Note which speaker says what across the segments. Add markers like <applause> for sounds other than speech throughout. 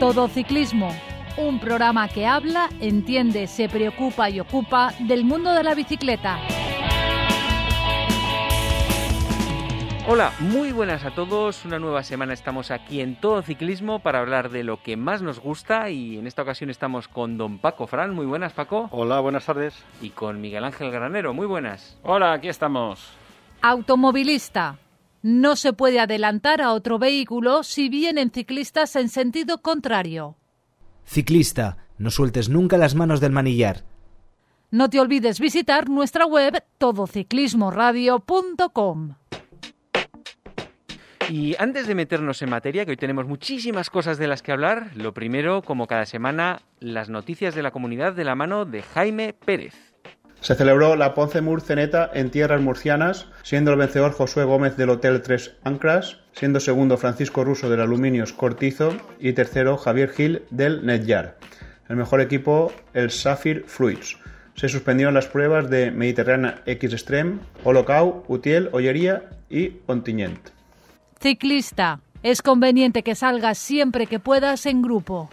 Speaker 1: Todo Ciclismo, un programa que habla, entiende, se preocupa y ocupa del mundo de la bicicleta.
Speaker 2: Hola, muy buenas a todos. Una nueva semana estamos aquí en Todo Ciclismo para hablar de lo que más nos gusta y en esta ocasión estamos con don Paco Fran. Muy buenas, Paco.
Speaker 3: Hola, buenas tardes.
Speaker 2: Y con Miguel Ángel Granero. Muy buenas.
Speaker 4: Hola, aquí estamos.
Speaker 1: Automovilista. No se puede adelantar a otro vehículo si vienen ciclistas en sentido contrario.
Speaker 5: Ciclista, no sueltes nunca las manos del manillar.
Speaker 1: No te olvides visitar nuestra web todociclismoradio.com.
Speaker 2: Y antes de meternos en materia, que hoy tenemos muchísimas cosas de las que hablar, lo primero, como cada semana, las noticias de la comunidad de la mano de Jaime Pérez.
Speaker 6: Se celebró la Ponce Murceneta en tierras murcianas, siendo el vencedor Josué Gómez del Hotel 3 Ancras, siendo segundo Francisco Russo del Aluminios Cortizo y tercero Javier Gil del Netyar. El mejor equipo, el Safir Fruits. Se suspendieron las pruebas de Mediterránea X Extreme, Holocau, Utiel, Ollería y Ontinyent.
Speaker 1: Ciclista. Es conveniente que salgas siempre que puedas en grupo.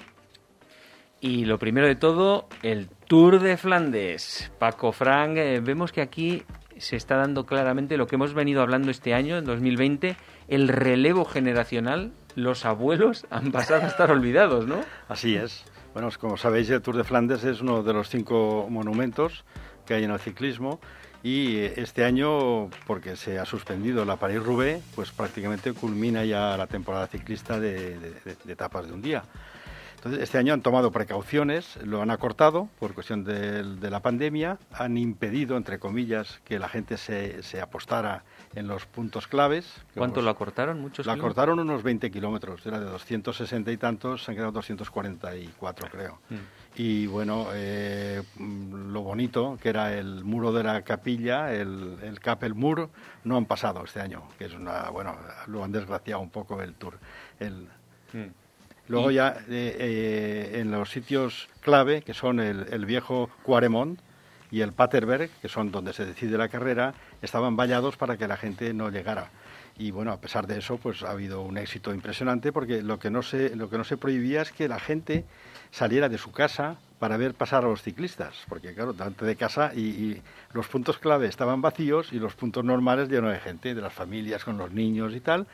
Speaker 2: Y lo primero de todo, el Tour de Flandes. Paco Frank, eh, vemos que aquí se está dando claramente lo que hemos venido hablando este año, en 2020, el relevo generacional. Los abuelos han pasado a estar olvidados, ¿no?
Speaker 3: Así es. Bueno, como sabéis, el Tour de Flandes es uno de los cinco monumentos que hay en el ciclismo y este año, porque se ha suspendido la París-Roubaix, pues prácticamente culmina ya la temporada ciclista de etapas de un día. Entonces, este año han tomado precauciones, lo han acortado por cuestión de, de la pandemia, han impedido, entre comillas, que la gente se, se apostara en los puntos claves.
Speaker 2: ¿Cuánto lo acortaron? ¿Muchos
Speaker 3: Lo acortaron unos 20 kilómetros, era de 260 y tantos, se han quedado 244, creo. Mm. Y bueno, eh, lo bonito, que era el muro de la capilla, el, el Capel Mur, no han pasado este año, que es una, bueno, lo han desgraciado un poco el tour. El, mm. Luego y... ya eh, eh, en los sitios clave, que son el, el viejo Cuaremont y el Paterberg, que son donde se decide la carrera, estaban vallados para que la gente no llegara. Y bueno, a pesar de eso, pues ha habido un éxito impresionante porque lo que no se, lo que no se prohibía es que la gente saliera de su casa para ver pasar a los ciclistas, porque claro, delante de casa y, y, los puntos clave estaban vacíos y los puntos normales llenos de gente, de las familias con los niños y tal.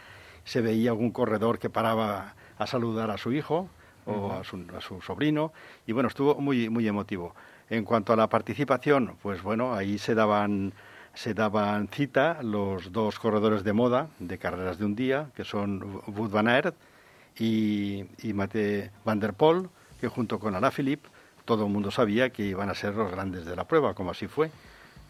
Speaker 3: Se veía algún corredor que paraba a saludar a su hijo o uh -huh. a, su, a, su, sobrino y bueno, estuvo muy, muy emotivo. En cuanto a la participación, pues bueno, ahí se daban, se daban cita los dos corredores de moda de carreras de un día, que son Wout van Aert y, y Mate van der Poel, que junto con Alaphilippe todo el mundo sabía que iban a ser los grandes de la prueba, como así fue.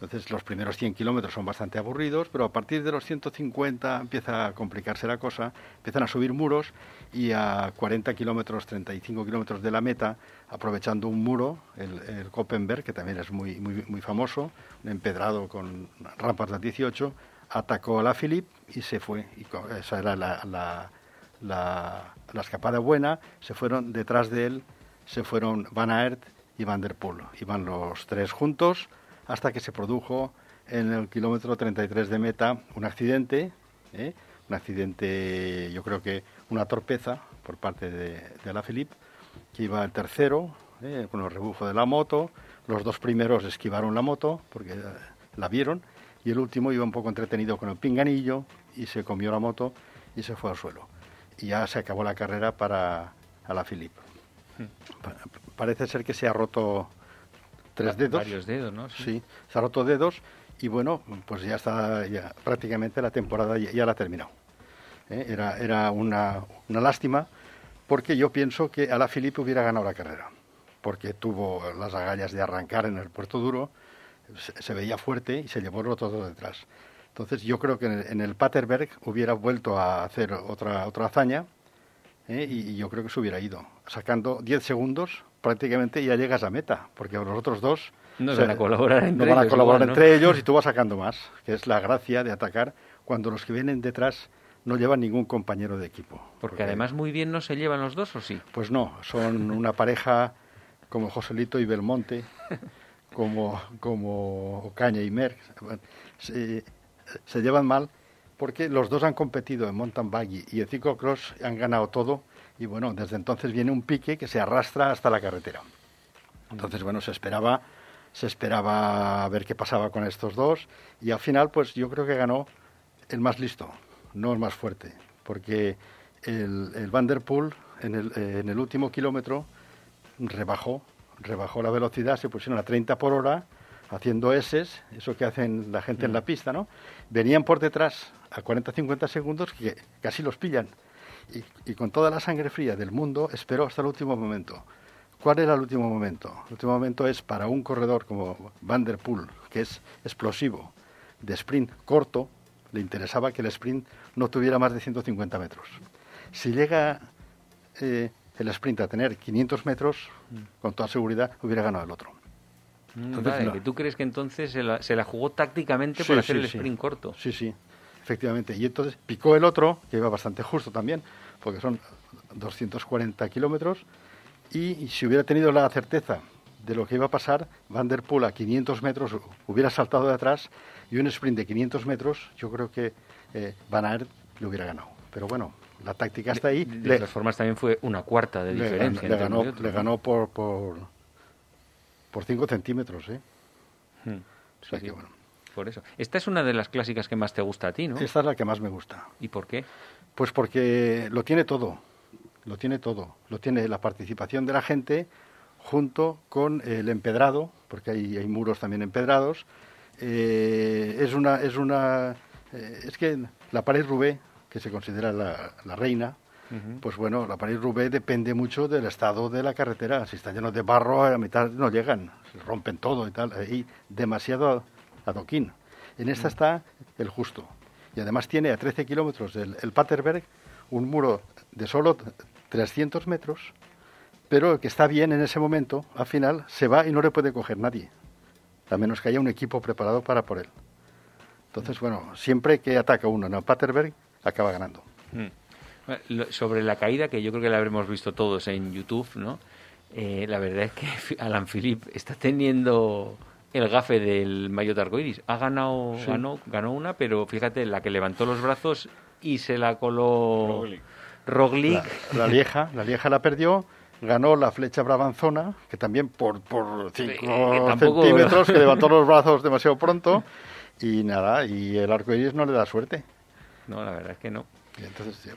Speaker 3: Entonces los primeros 100 kilómetros son bastante aburridos, pero a partir de los 150 empieza a complicarse la cosa, empiezan a subir muros y a 40 kilómetros, 35 kilómetros de la meta, aprovechando un muro, el, el Koppenberg, que también es muy, muy, muy famoso, un empedrado con rampas de 18, atacó a la Philip y se fue. Y esa era la, la, la, la escapada buena, se fueron detrás de él, se fueron Van Aert y Van der Poel. Iban los tres juntos hasta que se produjo en el kilómetro 33 de meta un accidente, ¿eh? un accidente, yo creo que una torpeza por parte de, de la Philippe, que iba el tercero, ¿eh? con el rebufo de la moto, los dos primeros esquivaron la moto porque la vieron, y el último iba un poco entretenido con el pinganillo y se comió la moto y se fue al suelo. Y ya se acabó la carrera para a la Philippe. Hmm. Parece ser que se ha roto tres dedos.
Speaker 2: Varios dedos, ¿no?
Speaker 3: Sí. sí. se ha roto dedos y bueno, pues ya está, ya, prácticamente la temporada ya, ya la ha terminado. ¿Eh? Era, era una, una, lástima porque yo pienso que a la Filipe hubiera ganado la carrera, porque tuvo las agallas de arrancar en el puerto duro, se, se veía fuerte y se llevó el todo detrás. Entonces yo creo que en el, en el Paterberg hubiera vuelto a hacer otra, otra hazaña ¿eh? y, y yo creo que se hubiera ido, sacando 10 segundos prácticamente ya llegas a meta, porque los otros dos
Speaker 2: no se, van a colaborar entre,
Speaker 3: no van a
Speaker 2: ellos,
Speaker 3: colaborar
Speaker 2: igual,
Speaker 3: entre ellos y tú vas sacando más, que es la gracia de atacar cuando los que vienen detrás no llevan ningún compañero de equipo.
Speaker 2: Porque, porque además muy bien no se llevan los dos, ¿o sí?
Speaker 3: Pues no, son una pareja como Joselito y Belmonte, <laughs> como, como Ocaña y Merck. Se, se llevan mal porque los dos han competido en mountain bike y en ciclocross, han ganado todo y bueno, desde entonces viene un pique que se arrastra hasta la carretera. Entonces, bueno, se esperaba se esperaba ver qué pasaba con estos dos y al final pues yo creo que ganó el más listo, no el más fuerte, porque el, el Van der Poel en el, en el último kilómetro rebajó, rebajó la velocidad, se pusieron a 30 por hora haciendo S, eso que hacen la gente en la pista, ¿no? Venían por detrás a 40-50 segundos que casi los pillan. Y, y, con toda la sangre fría del mundo esperó hasta el último momento. ¿Cuál era el último momento? El último momento es para un corredor como Van der Poel, que es explosivo, de sprint corto, le interesaba que el sprint no tuviera más de 150 metros. Si llega eh, el sprint a tener 500 metros, con toda seguridad hubiera ganado el otro.
Speaker 2: Entonces, vale, no. que ¿Tú crees que entonces se la, se la jugó tácticamente por hacer
Speaker 3: sí,
Speaker 2: el
Speaker 3: sí.
Speaker 2: sprint corto?
Speaker 3: Sí, sí, efectivamente. Y entonces picó el otro, que iba bastante justo también, porque son 240 kilómetros, y, si hubiera tenido la certeza de lo que iba a pasar, Van der Poel a 500 metros hubiera saltado de atrás y un sprint de 500 metros, yo creo que eh, Van Aert le hubiera ganado. Pero bueno, la táctica está ahí.
Speaker 2: De, de
Speaker 3: Le-
Speaker 2: todas formas, también fue una cuarta de diferencia.
Speaker 3: le ganó, le ganó por, por, por 5 centímetros, ¿eh?
Speaker 2: Hmm.
Speaker 3: O sea
Speaker 2: Sí,
Speaker 3: que,
Speaker 2: sí,
Speaker 3: bueno,
Speaker 2: Por eso. Esta es una de las clásicas que más te gusta a ti, ¿no?
Speaker 3: esta es la que más me gusta.
Speaker 2: ¿Y por qué?
Speaker 3: Pues porque lo tiene todo, lo tiene todo. Lo tiene la participación de la gente junto con el empedrado, porque hay, hay muros también empedrados. Eh, es una, es una, eh, es que la pared Roubaix, que se considera la, la reina, pues bueno, la pared Roubaix depende mucho del estado de la carretera. Si está lleno de barro, a mitad no llegan, se rompen todo y tal. Y demasiado adoquín. En esta está el justo. Y además tiene a 13 kilómetros del el Paterberg un muro de solo 300 metros, pero que está bien en ese momento, al final se va y no le puede coger nadie, a menos que haya un equipo preparado para por él. Entonces, bueno, siempre que ataca uno en el Paterberg, acaba ganando.
Speaker 2: Mm. Sobre la caída, que yo creo que la habremos visto todos en YouTube, ¿no? Eh, la verdad es que <laughs> Alan Philippe está teniendo el gafe del maillot arcoiris. Ha ganado,
Speaker 3: Sí.
Speaker 2: ganó, ganó una, pero fíjate, la que levantó los brazos y se la coló
Speaker 4: Roglic.
Speaker 2: Roglic.
Speaker 3: La, la Lieja, la Lieja la perdió, ganó la flecha brabanzona, que también por, por 5
Speaker 2: que tampoco-
Speaker 3: centímetros, que <laughs> levantó los brazos demasiado pronto, y nada, y el arco iris no le da suerte.
Speaker 2: No, la verdad es que no.
Speaker 3: Y entonces, sí.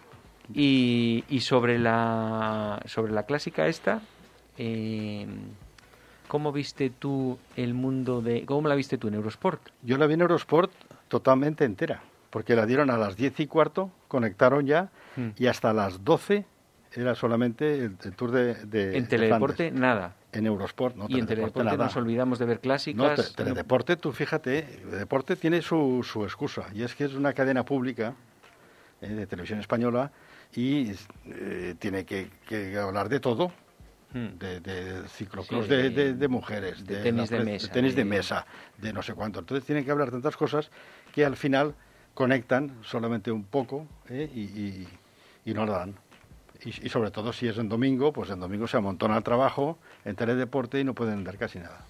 Speaker 2: Y, y sobre la sobre la clásica esta, eh, ¿cómo viste tú el mundo de... ¿Cómo la viste tú en Eurosport?
Speaker 3: Yo la vi en Eurosport totalmente entera, porque la dieron a las 10 y cuarto, conectaron ya,
Speaker 2: Mm.
Speaker 3: y hasta las 12 era solamente el, el tour de, de
Speaker 2: En
Speaker 3: de
Speaker 2: Teledeporte,
Speaker 3: Flandes.
Speaker 2: nada.
Speaker 3: En Eurosport, no
Speaker 2: y en
Speaker 3: Teledeporte
Speaker 2: Teledeporte
Speaker 3: nada.
Speaker 2: nos olvidamos de ver
Speaker 3: No,
Speaker 2: clásicas.
Speaker 3: te- Teledeporte, tú fíjate, Deporte tiene su, su excusa, y es que es una cadena pública eh, de televisión española y eh, tiene que, que hablar de todo. De, de ciclocross
Speaker 2: Sí,
Speaker 3: de,
Speaker 2: de-
Speaker 3: de- de mujeres,
Speaker 2: de tenis
Speaker 3: la
Speaker 2: de
Speaker 3: pre-
Speaker 2: mesa,
Speaker 3: tenis de mesa, de no sé cuánto. Entonces tienen que hablar tantas cosas que al final conectan solamente un poco eh, y, y- y no lo dan. Y, y sobre todo si es en domingo, pues en domingo se amontona el trabajo en teledeporte y no pueden dar casi nada.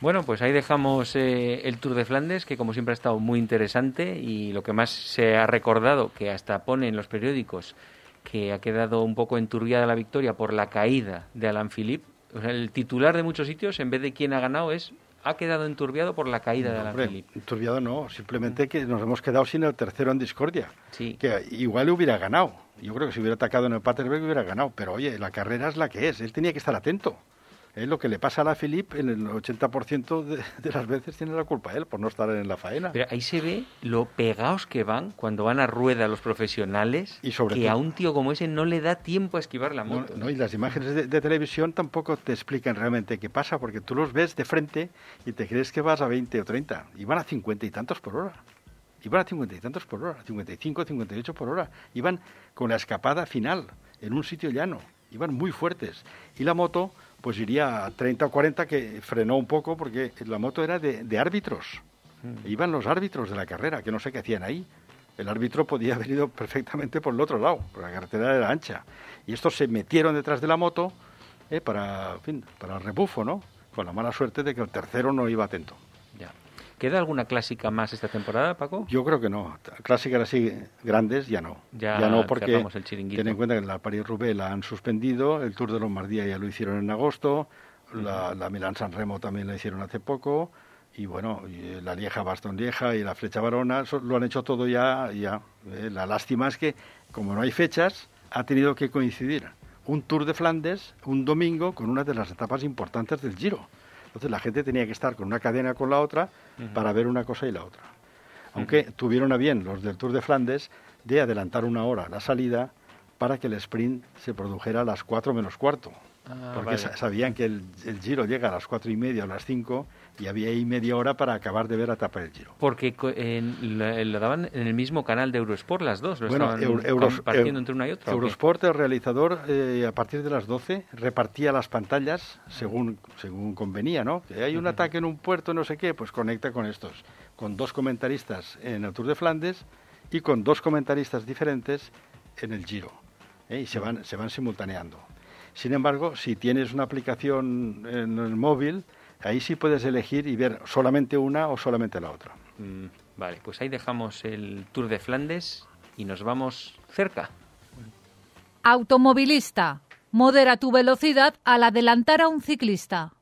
Speaker 2: Bueno, pues ahí dejamos eh, el Tour de Flandes, que como siempre ha estado muy interesante y lo que más se ha recordado, que hasta pone en los periódicos, que ha quedado un poco enturbiada la victoria por la caída de Alan Philippe. O sea, el titular de muchos sitios, en vez de quién ha ganado, es ha quedado enturbiado por la caída de Alan
Speaker 3: Hombre,
Speaker 2: Philippe.
Speaker 3: turbiado no, simplemente que nos hemos quedado sin el tercero en discordia.
Speaker 2: Sí.
Speaker 3: Que igual hubiera ganado. Yo creo que si hubiera atacado en el Paterberg hubiera ganado. Pero oye, la carrera es la que es. Él tenía que estar atento. Es lo que le pasa a la Philippe, en el 80% de, de las veces tiene la culpa él por no estar en la faena.
Speaker 2: Pero ahí se ve lo pegados que van cuando van a rueda los profesionales,
Speaker 3: Y sobre
Speaker 2: que
Speaker 3: todo-
Speaker 2: a un tío como ese no le da tiempo a esquivar la
Speaker 3: No,
Speaker 2: moto.
Speaker 3: no, y las imágenes de, de televisión tampoco te explican realmente qué pasa, porque tú los ves de frente y te crees que vas a 20 o 30, y van a 50 y tantos por hora. Iban a 50 y tantos por hora, 55, 58 por hora. Iban con la escapada final, en un sitio llano. Iban muy fuertes. Y la moto, pues iría a 30 o 40, que frenó un poco, porque la moto era de, de árbitros. Iban los árbitros de la carrera, que no sé qué hacían ahí. El árbitro podía haber ido perfectamente por el otro lado, porque la carretera era ancha. Y estos se metieron detrás de la moto eh, para, en fin, para el rebufo, ¿no? Con la mala suerte de que el tercero no iba atento.
Speaker 2: ¿Queda alguna clásica más esta temporada, Paco?
Speaker 3: Yo creo que no. Clásicas así grandes ya no.
Speaker 2: Ya
Speaker 3: no porque
Speaker 2: el
Speaker 3: ten en cuenta que la París-Roubaix la han suspendido, el Tour de Lombardía ya lo hicieron en agosto, la, la Milán-San Remo también la hicieron hace poco y bueno, y la Lieja Bastón Lieja y la Flecha Varona lo han hecho todo ya. ya eh, La lástima es que, como no hay fechas, ha tenido que coincidir un Tour de Flandes un domingo con una de las etapas importantes del Giro. Entonces la gente tenía que estar con una cadena con la otra para ver una cosa y la otra. Aunque tuvieron a bien los del Tour de Flandes de adelantar una hora la salida para que el sprint se produjera a las cuatro menos cuarto. Ah, porque sabían que el, Giro llega a las cuatro y media o las cinco y había ahí media hora para acabar de ver la etapa del Giro.
Speaker 2: Porque lo, daban en el mismo canal de Eurosport las dos, lo bueno, estaban compartiendo entre una y otra.
Speaker 3: Eurosport, el realizador, eh, a partir de las 12 repartía las pantallas según, según convenía, ¿no? Que hay un ataque en un puerto, no sé qué, pues conecta con estos, con dos comentaristas en el Tour de Flandes y con dos comentaristas diferentes en el Giro. ¿eh? Y se van, se van simultaneando. Sin embargo, si tienes una aplicación en el móvil, ahí sí puedes elegir y ver solamente una o solamente la otra.
Speaker 2: Mm, vale, pues ahí dejamos el Tour de Flandes y nos vamos cerca.
Speaker 1: Automovilista, modera tu velocidad al adelantar a un ciclista.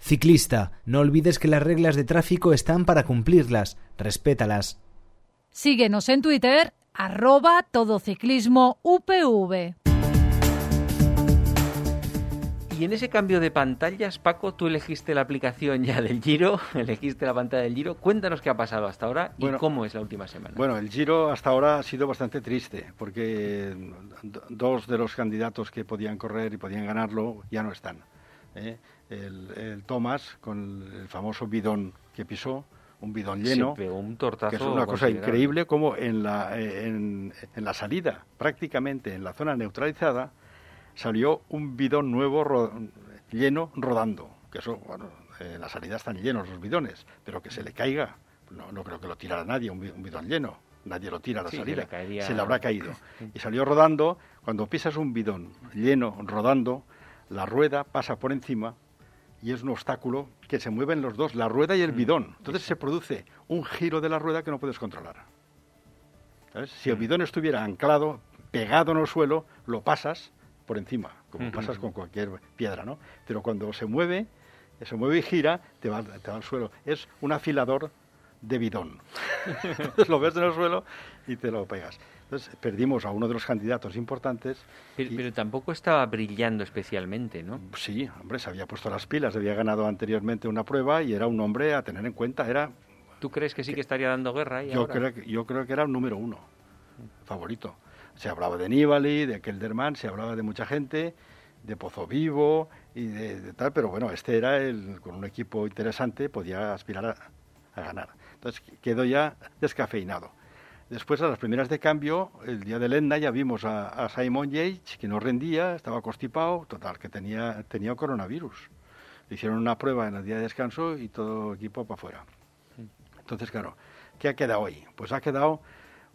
Speaker 5: Ciclista, no olvides que las reglas de tráfico están para cumplirlas. Respétalas.
Speaker 1: Síguenos en Twitter, arroba todociclismo UPV.
Speaker 2: Y en ese cambio de pantallas, Paco, tú elegiste la aplicación ya del Giro, <laughs> elegiste la pantalla del Giro. Cuéntanos qué ha pasado hasta ahora y cómo es la última semana.
Speaker 3: Bueno, el Giro hasta ahora ha sido bastante triste porque dos de los candidatos que podían correr y podían ganarlo ya no están. ¿eh? El, Thomas con el famoso bidón que pisó, un bidón lleno,
Speaker 2: un tortazo
Speaker 3: que es una cosa increíble como en la, en la salida, prácticamente en la zona neutralizada, salió un bidón nuevo lleno rodando. Que eso, bueno, en la salida están llenos los bidones, pero que se le caiga, no, no creo que lo tirara nadie, un, bidón lleno. Nadie lo tira a la salida, se le habrá caído. <coughs> Y salió rodando, cuando pisas un bidón lleno, rodando, la rueda pasa por encima y es un obstáculo que se mueven los dos, la rueda y el mm. bidón. Entonces se produce un giro de la rueda que no puedes controlar. Si el mm. bidón estuviera anclado, pegado en el suelo, lo pasas por encima, como pasas con cualquier piedra, ¿no? Pero cuando se mueve, se mueve y gira, te va, te va al suelo. Es un afilador de bidón. Entonces <laughs> lo ves en el suelo y te lo pegas. Entonces perdimos a uno de los candidatos importantes.
Speaker 2: Pero, tampoco estaba brillando especialmente, ¿no?
Speaker 3: Sí, hombre, se había puesto las pilas, había ganado anteriormente una prueba y era un hombre a tener en cuenta. Era.
Speaker 2: ¿Tú crees que sí que estaría dando guerra?
Speaker 3: yo, Creo, yo creo que era el número uno, favorito. Se hablaba de Nibali, de Kelderman, se hablaba de mucha gente, de Pozo Vivo y de, tal, pero bueno, este era el, con un equipo interesante, podía aspirar a, ganar. Entonces quedó ya descafeinado. Después, a las primeras de cambio, el día del Etna ya vimos a, Simon Yates, que no rendía, estaba constipado, total, que tenía, tenía coronavirus. Le hicieron una prueba en el día de descanso y todo el equipo para afuera. Entonces, claro, ¿qué ha quedado hoy? Pues ha quedado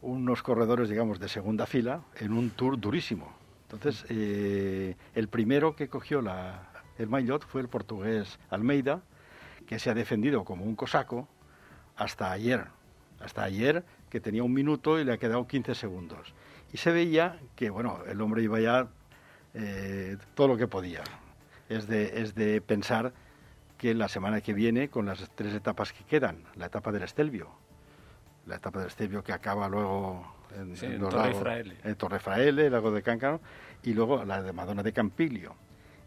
Speaker 3: unos corredores, digamos, de segunda fila en un tour durísimo. Entonces, eh, el primero que cogió la, el maillot fue el portugués Almeida, que se ha defendido como un cosaco hasta ayer. Hasta ayer, que tenía un minuto y le ha quedado 15 segundos. Y se veía que, bueno, el hombre iba ya eh, todo lo que podía. Es de, es de pensar que la semana que viene, con las tres etapas que quedan, la etapa del Estelvio, la etapa del Estevio que acaba luego en,
Speaker 2: Torre Fraele.
Speaker 3: en Torre Fraele, el lago de Cáncano, y luego la de Madonna de Campilio.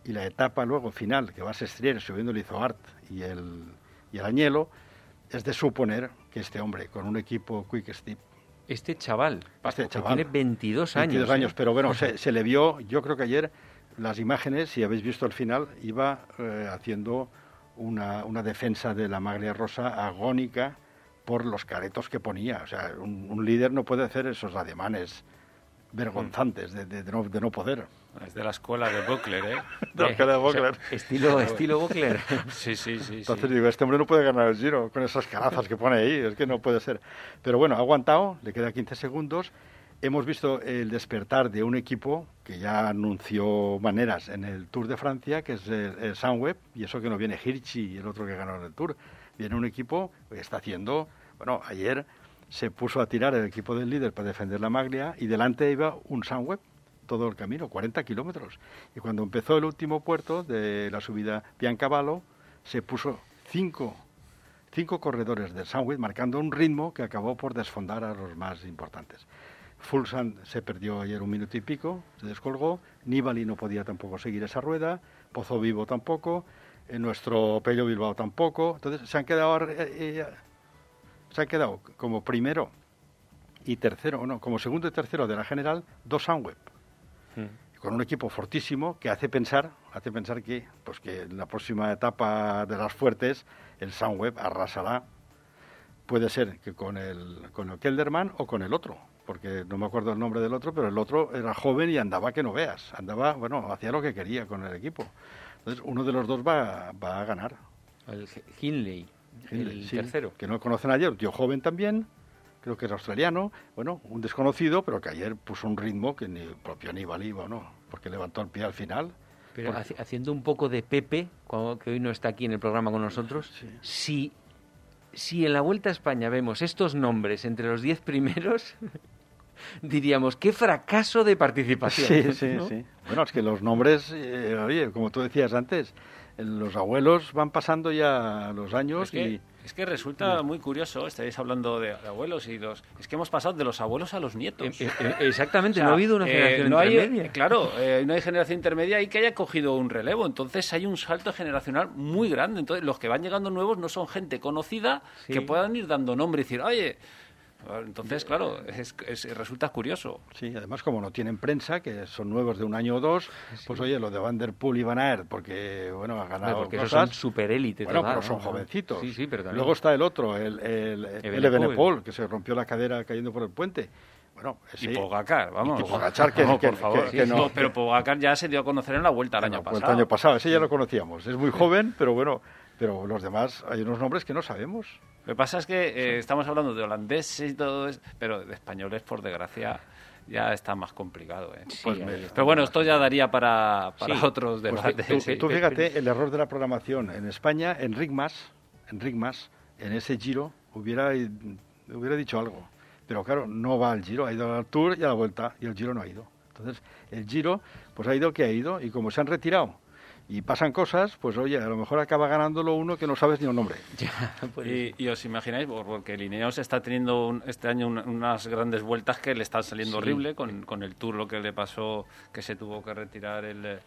Speaker 3: Y la etapa luego final, que va a ser subiendo el Izoart y el, y el Añelo, es de suponer que este hombre, con un equipo Quick Step,
Speaker 2: este chaval,
Speaker 3: este chaval
Speaker 2: tiene 22 años.
Speaker 3: 22 años, ¿eh? pero bueno, <laughs> se, le vio, yo creo que ayer las imágenes, si habéis visto el final, iba eh, haciendo una, una defensa de la maglia rosa agónica, por los caretos que ponía. O sea, un, líder no puede hacer esos ademanes vergonzantes de, de, no, poder.
Speaker 4: Es de la escuela de Buckler, ¿eh? <laughs>
Speaker 3: de la escuela de Buckler.
Speaker 2: estilo, <laughs> estilo Buckler.
Speaker 4: sí, sí, sí.
Speaker 3: Entonces digo, este hombre no puede ganar el giro con esas carazas que pone ahí, es que no puede ser. Pero bueno, ha aguantado, le queda 15 segundos. Hemos visto el despertar de un equipo que ya anunció maneras en el Tour de Francia, que es el, Sunweb, y eso que no viene Hirschi y el otro que ganó el Tour Viene un equipo que está haciendo, bueno, ayer se puso a tirar el equipo del líder para defender la maglia y delante iba un Sunweb todo el camino, 40 kilómetros. Y cuando empezó el último puerto de la subida Piancavallo, se puso cinco, cinco corredores del Sunweb marcando un ritmo que acabó por desfondar a los más importantes. Fulsan se perdió ayer un minuto y pico, se descolgó, Nibali no podía tampoco seguir esa rueda, Pozo Vivo tampoco, eh, nuestro Pello Bilbao tampoco, entonces se han quedado eh, eh, se han quedado como primero y tercero, no, como segundo y tercero de la general, dos Sunweb. Hmm. Con un equipo fortísimo que hace pensar, hace pensar que, pues que en la próxima etapa de las fuertes el Sunweb arrasará. Puede ser que con el, con el Kelderman o con el otro, porque no me acuerdo el nombre del otro, pero el otro era joven y andaba que no veas. Andaba, bueno, hacía lo que quería con el equipo. Entonces, uno de los dos va, va a ganar.
Speaker 2: El Hindley, el tercero.
Speaker 3: Que no conocen ayer, un tío joven también, creo que es australiano, bueno, un desconocido, pero que ayer puso un ritmo que ni el propio Aníbal iba, ¿no? Porque levantó el pie al final.
Speaker 2: Pero haciendo un poco de Pepe, que hoy no está aquí en el programa con nosotros, si, si en la Vuelta a España vemos estos nombres entre los diez primeros, <laughs> diríamos, qué fracaso de participación.
Speaker 3: Sí, <laughs> sí, sí. Bueno, es que los nombres, eh, oye, como tú decías antes, los abuelos van pasando ya los años
Speaker 4: es que,
Speaker 3: y...
Speaker 4: Es que resulta muy curioso, estáis hablando de, abuelos y los... Es que hemos pasado de los abuelos a los nietos.
Speaker 2: Eh, eh, exactamente, no ha habido una generación intermedia.
Speaker 4: claro, no hay generación intermedia y que haya cogido un relevo. Entonces hay un salto generacional muy grande. Entonces los que van llegando nuevos no son gente conocida que puedan ir dando nombre y decir, oye, entonces, claro, es, resulta curioso.
Speaker 3: Sí, además como no tienen prensa, que son nuevos de un año o dos, pues oye, lo de Van Der Poel y Van Aert, porque, bueno, ha ganado
Speaker 2: porque
Speaker 3: cosas.
Speaker 2: son super élite.
Speaker 3: Bueno, pero son jovencitos.
Speaker 2: Sí, sí, pero
Speaker 3: Luego está el otro, el, el, el que se rompió la cadera cayendo por el puente. Bueno,
Speaker 4: ese... Y Pogacar, vamos.
Speaker 3: Y Pogacar, <laughs> que, por favor. Que, no,
Speaker 4: pero Pogacar ya se dio a conocer en la Vuelta el año pasado.
Speaker 3: El año pasado, ese ya lo conocíamos. Es muy joven, pero bueno, pero los demás hay unos nombres que no sabemos.
Speaker 4: Lo que pasa es que eh, estamos hablando de holandeses y todo eso, pero de españoles, por desgracia, ya está más complicado. ¿eh? Pues pero bueno, esto ya daría para, para otros pues
Speaker 3: debates. tú, fíjate, el error de la programación. En España, en Rigmas, en Rigmas, en ese giro, hubiera, hubiera dicho algo. Pero claro, no va al giro, ha ido al Tour y a la Vuelta, y el giro no ha ido. Entonces, el giro, pues ha ido que ha ido, y como se han retirado y pasan cosas, pues oye, a lo mejor acaba ganándolo uno que no sabes ni el nombre. <laughs>
Speaker 4: Pues. Y, os imagináis, porque Lineos está teniendo este año unas grandes vueltas que le están saliendo horrible con, con, el Tour, lo que le pasó, que se tuvo que retirar el...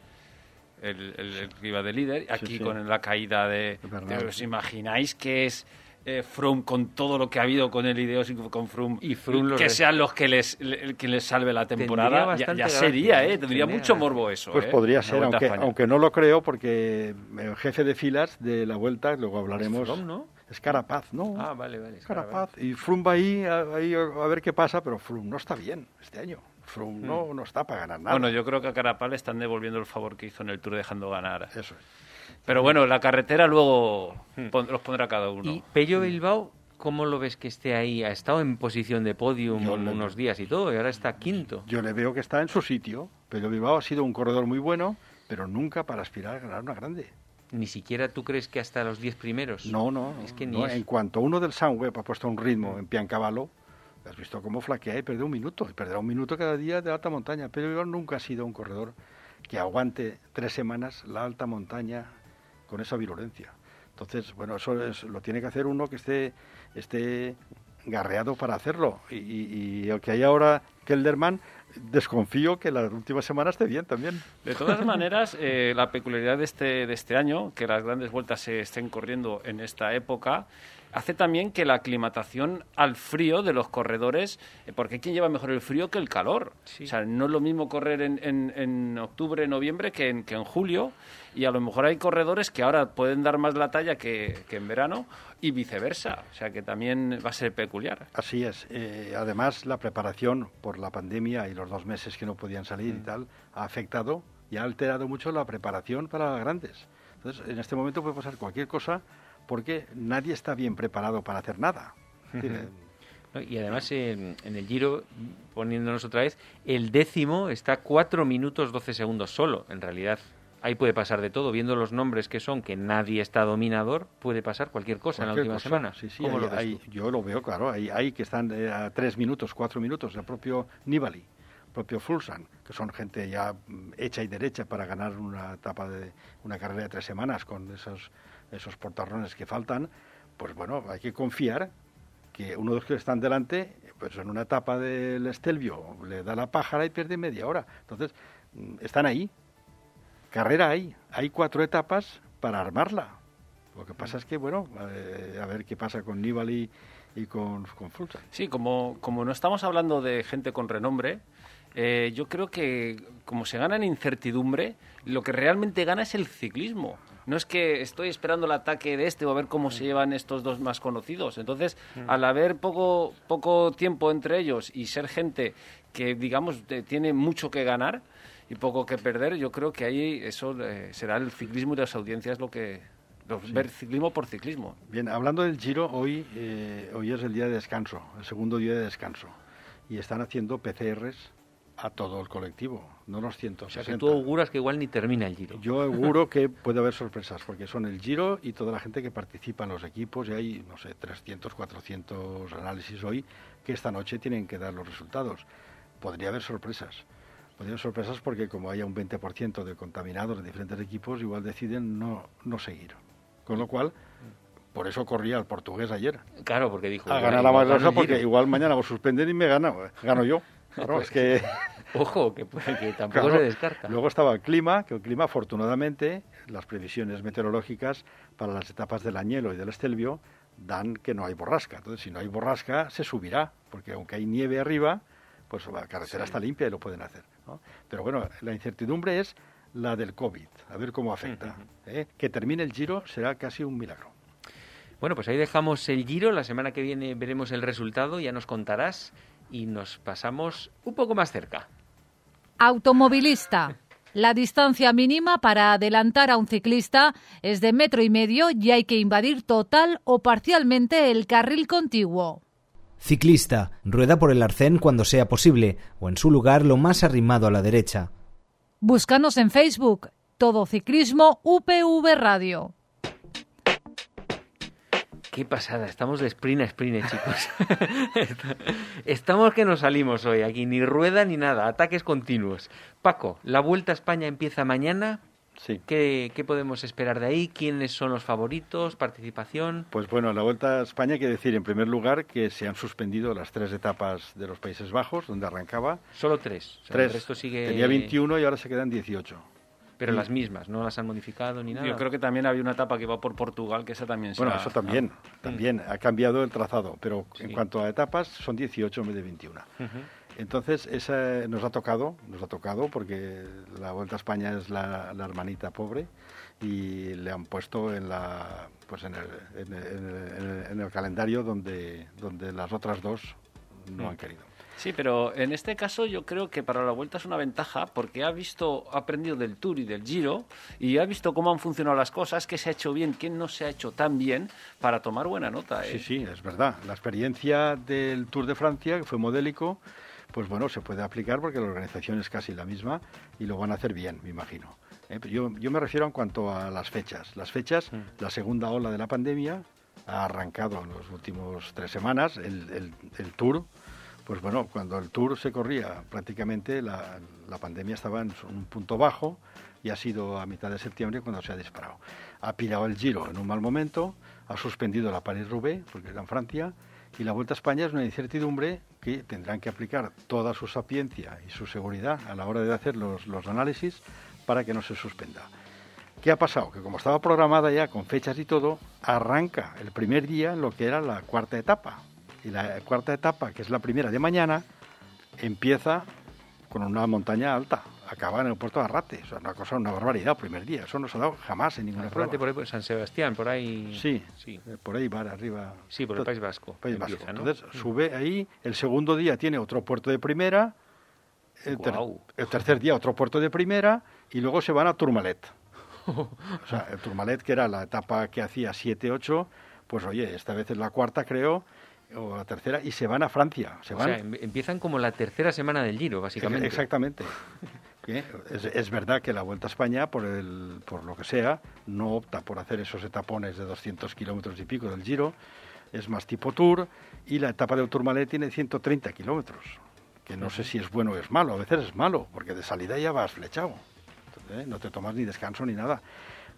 Speaker 4: El, el, que iba de líder, aquí con la caída de, de... ¿Os imagináis que es eh, Froome con todo lo que ha habido con el Ideos y con Froome, y que sean los que les, que les salve la temporada, ya, sería, ¿eh? Tendría mucho morbo eso.
Speaker 3: Pues
Speaker 4: ¿eh?
Speaker 3: podría ser, aunque, aunque no lo creo, porque el jefe de filas de la vuelta, luego hablaremos.
Speaker 2: Es ¿no?
Speaker 3: Es Carapaz, ¿no?
Speaker 2: Ah, vale, vale.
Speaker 3: Carapaz. Y Froome va ahí, ahí a ver qué pasa, pero Froome no está bien este año. Froome hmm. no, no está para ganar nada.
Speaker 4: Bueno, yo creo que a Carapaz le están devolviendo el favor que hizo en el Tour dejando ganar.
Speaker 3: Eso es.
Speaker 4: Pero bueno, la carretera luego hmm. los pondrá cada uno.
Speaker 2: ¿Y Pello Bilbao, cómo lo ves que esté ahí? Ha estado en posición de podium unos días y todo, y ahora está quinto.
Speaker 3: Yo le veo que está en su sitio. Pello Bilbao ha sido un corredor muy bueno, pero nunca para aspirar a ganar una grande.
Speaker 2: ¿Ni siquiera tú crees que hasta los diez primeros?
Speaker 3: No, no. Es que ni En cuanto uno del Sunweb ha puesto un ritmo en Piancavallo, has visto cómo flaquea y perdió un minuto. Y perderá un minuto cada día de alta montaña. Pero Bilbao nunca ha sido un corredor que aguante tres semanas la alta montaña con esa virulencia. Entonces, bueno, eso lo tiene que hacer uno que esté, esté garreado para hacerlo. Y, el que hay ahora, Kelderman, desconfío que la última semana esté bien también.
Speaker 4: De todas maneras, eh, la peculiaridad de este, de este año, que las grandes vueltas se estén corriendo en esta época, hace también que la aclimatación al frío de los corredores, eh, porque ¿quién lleva mejor el frío que el calor? O sea, no es lo mismo correr en, en, octubre, noviembre que en, que en julio, y a lo mejor hay corredores que ahora pueden dar más la talla que, que en verano y viceversa, o sea que también va a ser peculiar.
Speaker 3: Así es, eh, además la preparación por la pandemia y los dos meses que no podían salir y mm. tal, ha afectado y ha alterado mucho la preparación para las grandes. Entonces, en este momento puede pasar cualquier cosa porque nadie está bien preparado para hacer nada.
Speaker 2: y además en, el Giro, poniéndonos otra vez, el décimo está 4 minutos 12 segundos solo. En realidad ahí puede pasar de todo. Viendo los nombres que son, que nadie está dominador, puede pasar cualquier cosa en la última semana.
Speaker 3: Sí, sí, yo lo veo, claro. Hay, hay que están eh, a tres minutos, cuatro minutos, el propio Nibali, el propio Fulsan, que son gente ya mm, hecha y derecha para ganar una etapa de una carrera de tres semanas con esos, esos portarrones que faltan. Pues bueno, hay que confiar que uno de los que están delante, pues en una etapa del Estelvio le da la pájara y pierde media hora. Entonces, mm, están ahí. Carrera hay. Hay cuatro etapas para armarla. Lo que pasa es que, bueno, eh, a ver qué pasa con Nibali y con, con.
Speaker 4: Sí, como, como no estamos hablando de gente con renombre, eh, yo creo que como se gana en incertidumbre, lo que realmente gana es el ciclismo. No es que estoy esperando el ataque de este o a ver cómo se llevan estos dos más conocidos. Entonces, mm. al haber poco, poco tiempo entre ellos y ser gente que, digamos, tiene mucho que ganar y poco que perder, yo creo que ahí eso eh, será el ciclismo y las audiencias lo que, ver ciclismo por ciclismo.
Speaker 3: Bien, hablando del Giro, hoy, eh, hoy es el día de descanso, el segundo día de descanso, y están haciendo PCRs a todo el colectivo, no los 160. O sea,
Speaker 2: que tú auguras que igual ni termina el Giro.
Speaker 3: Yo auguro <laughs> que puede haber sorpresas, porque son el Giro y toda la gente que participa en los equipos, y hay, no sé, 300, 400 análisis hoy que esta noche tienen que dar los resultados. Podría haber sorpresas. Podría haber sorpresas porque como haya un 20% de contaminados de diferentes equipos, igual deciden no, no seguir. Con lo cual, por eso corría el portugués ayer.
Speaker 2: Claro, porque dijo...
Speaker 3: A ganar la porque igual mañana lo suspenden y me gana, gano yo. Claro, es que... <laughs>
Speaker 2: Ojo, que, tampoco se descarta.
Speaker 3: Luego estaba el clima, que el clima, afortunadamente, las previsiones meteorológicas para las etapas del Añelo y del Estelvio dan que no hay borrasca. Entonces, si no hay borrasca, se subirá, porque aunque hay nieve arriba, pues la carretera está limpia y lo pueden hacer. Pero bueno, la incertidumbre es la del COVID, a ver cómo afecta. ¿eh? Que termine el giro será casi un milagro.
Speaker 2: Bueno, pues ahí dejamos el giro. La semana que viene veremos el resultado, ya nos contarás y nos pasamos un poco más cerca.
Speaker 1: Automovilista. La distancia mínima para adelantar a un ciclista es de metro y medio y hay que invadir total o parcialmente el carril contiguo.
Speaker 5: Ciclista. Rueda por el arcén cuando sea posible o en su lugar lo más arrimado a la derecha.
Speaker 1: Búscanos en Facebook. Todo Ciclismo UPV Radio.
Speaker 2: Qué pasada, estamos de sprint a sprint, eh, chicos. <laughs> estamos que nos salimos hoy aquí, ni rueda ni nada, ataques continuos. Paco, la Vuelta a España empieza mañana.
Speaker 3: Sí.
Speaker 2: ¿Qué, podemos esperar de ahí? ¿Quiénes son los favoritos? ¿Participación?
Speaker 3: Pues bueno, la Vuelta a España quiere decir, en primer lugar, que se han suspendido las tres etapas de los Países Bajos, donde arrancaba.
Speaker 2: Solo tres.
Speaker 3: tres. El sigue... Tenía 21 y ahora se quedan 18.
Speaker 2: Pero las mismas, no las han modificado ni nada.
Speaker 4: Yo creo que también había una etapa que va por Portugal, que esa también
Speaker 3: Bueno, eso también, también ha cambiado el trazado, pero en cuanto a etapas son 18 en vez de 21. Entonces, esa nos ha tocado, nos ha tocado porque la Vuelta a España es la, hermanita pobre y le han puesto en la pues en el, en el, calendario donde, donde las otras dos no han querido.
Speaker 4: Sí, pero en este caso yo creo que para la vuelta es una ventaja porque ha visto, ha aprendido del Tour y del Giro y ha visto cómo han funcionado las cosas, qué se ha hecho bien, qué no se ha hecho tan bien para tomar buena nota.
Speaker 3: ¿eh? Sí, sí, es verdad. La experiencia del Tour de Francia, que fue modélico, pues bueno, se puede aplicar porque la organización es casi la misma y lo van a hacer bien, me imagino. ¿eh? Yo, yo, me refiero en cuanto a las fechas. Las fechas, mm. la segunda ola de la pandemia ha arrancado en los últimos tres semanas, el, el, el Tour pues bueno, cuando el Tour se corría prácticamente la, pandemia estaba en un punto bajo y ha sido a mitad de septiembre cuando se ha disparado. Ha pirado el Giro en un mal momento, ha suspendido la Paris-Roubaix, porque era en Francia, y la Vuelta a España es una incertidumbre que tendrán que aplicar toda su sapiencia y su seguridad a la hora de hacer los, los análisis para que no se suspenda. ¿Qué ha pasado? Que como estaba programada ya con fechas y todo, arranca el primer día lo que era la cuarta etapa, y la cuarta etapa, que es la primera de mañana, empieza con una montaña alta, acaba en el puerto de Arrate. O sea, una cosa, una barbaridad el primer día. Eso no se ha dado jamás en ninguna prueba.
Speaker 2: por ahí, por San Sebastián, por ahí.
Speaker 3: Sí, sí. Eh, por ahí va arriba.
Speaker 2: Sí, por el País Vasco.
Speaker 3: País Vasco. Entonces mm. sube ahí. El segundo día tiene otro puerto de primera. El, el, tercer día otro puerto de primera. Y luego se van a Turmalet. o sea, el Turmalet, que era la etapa que hacía 7-8, pues oye, esta vez es la cuarta, creo o la tercera y se van a Francia. Se van.
Speaker 2: O sea, em, empiezan como la tercera semana del Giro, básicamente.
Speaker 3: Exactamente. <laughs> ¿eh? Es, es, verdad que la Vuelta a España, por, el, por lo que sea, no opta por hacer esos etapones de 200 kilómetros y pico del Giro, es más tipo Tour, y la etapa del Tourmalet tiene 130 kilómetros, que no sé si es bueno o es malo, a veces es malo, porque de salida ya vas flechado, ¿eh? no te tomas ni descanso ni nada.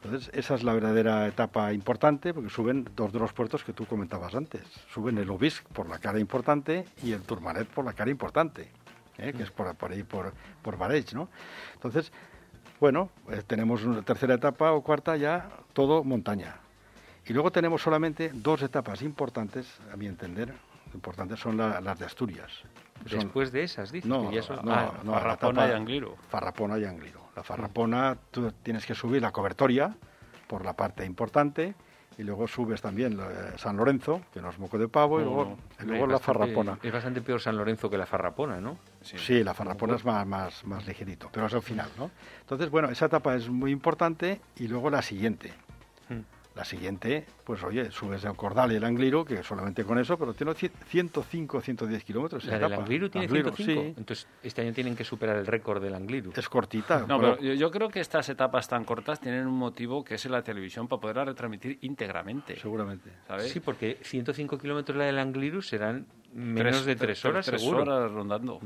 Speaker 3: Entonces, esa es la verdadera etapa importante, porque suben dos de los puertos que tú comentabas antes. Suben el Obisque por la cara importante y el Tourmalet por la cara importante. ¿eh? que es por, por, ahí, por, por ¿no? Entonces, bueno, eh, tenemos una tercera etapa o cuarta ya, todo montaña. Y luego tenemos solamente dos etapas importantes, a mi entender, importantes son las de Asturias.
Speaker 2: Después de esas, dices.
Speaker 3: No, no, ah,
Speaker 4: Farrapona y Angliru.
Speaker 3: Farrapona y Angliru. La Farrapona, tú tienes que subir la cobertoria por la parte importante y luego subes también San Lorenzo, que no es moco de pavo, y luego, la Farrapona.
Speaker 2: Es bastante peor San Lorenzo que la Farrapona, ¿no?
Speaker 3: Sí, la Farrapona es más, más, más ligerito, pero es el final, ¿no? Entonces, bueno, esa etapa es muy importante y luego la siguiente. La siguiente, pues oye, subes el Cordal y el Angliru, que solamente con eso, pero tiene 105, 110 kilómetros.
Speaker 2: ¿La del Angliru tiene 105? Sí. Entonces, este año tienen que superar el récord del Angliru.
Speaker 3: Es cortita.
Speaker 4: No, pero yo, creo que estas etapas tan cortas tienen un motivo que es en la televisión para poderla retransmitir íntegramente.
Speaker 3: Seguramente.
Speaker 2: ¿sabes? Sí, porque 105 kilómetros la del Angliru serán menos de tres horas,
Speaker 4: tres
Speaker 2: seguro.
Speaker 4: horas rondando.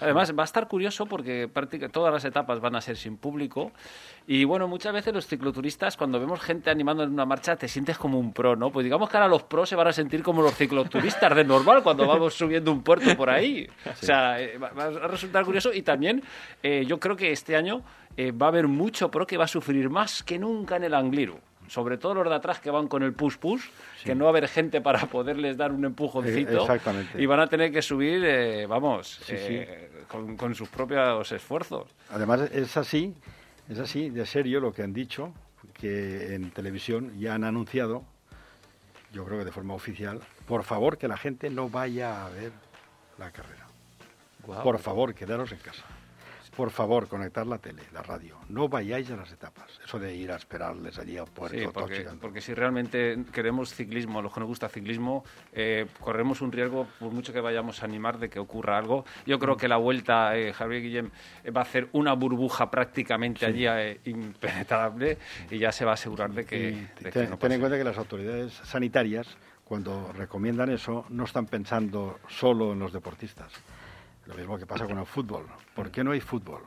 Speaker 4: Además, va a estar curioso porque todas las etapas van a ser sin público. Y bueno, muchas veces los cicloturistas, cuando vemos gente animando en una marcha, te sientes como un pro, ¿no? Pues digamos que ahora los pros se van a sentir como los cicloturistas de normal cuando vamos subiendo un puerto por ahí. O sea, eh, va a resultar curioso. Y también eh, yo creo que este año eh, va a haber mucho pro que va a sufrir más que nunca en el Angliru sobre todo los de atrás que van con el push-push, que no va a haber gente para poderles dar un empujoncito.
Speaker 3: Exactamente.
Speaker 4: Y van a tener que subir, eh, vamos, eh, con, sus propios esfuerzos.
Speaker 3: Además, es así, es así, de serio lo que han dicho, que en televisión ya han anunciado, yo creo que de forma oficial, por favor que la gente no vaya a ver la carrera. Por favor, quedaros en casa por favor, conectar la tele, la radio. No vayáis a las etapas. Eso de ir a esperarles allí a puerto.
Speaker 4: Sí, porque, si realmente queremos ciclismo, los que nos gusta ciclismo, eh, corremos un riesgo, por mucho que vayamos a animar, de que ocurra algo. Yo creo que la vuelta, eh, Javier Guillem, eh, va a hacer una burbuja prácticamente allí impenetrable y ya se va a asegurar de que,
Speaker 3: ten, ten en cuenta que las autoridades sanitarias, cuando recomiendan eso, no están pensando solo en los deportistas lo mismo que pasa con el fútbol. ¿Por qué no hay fútbol?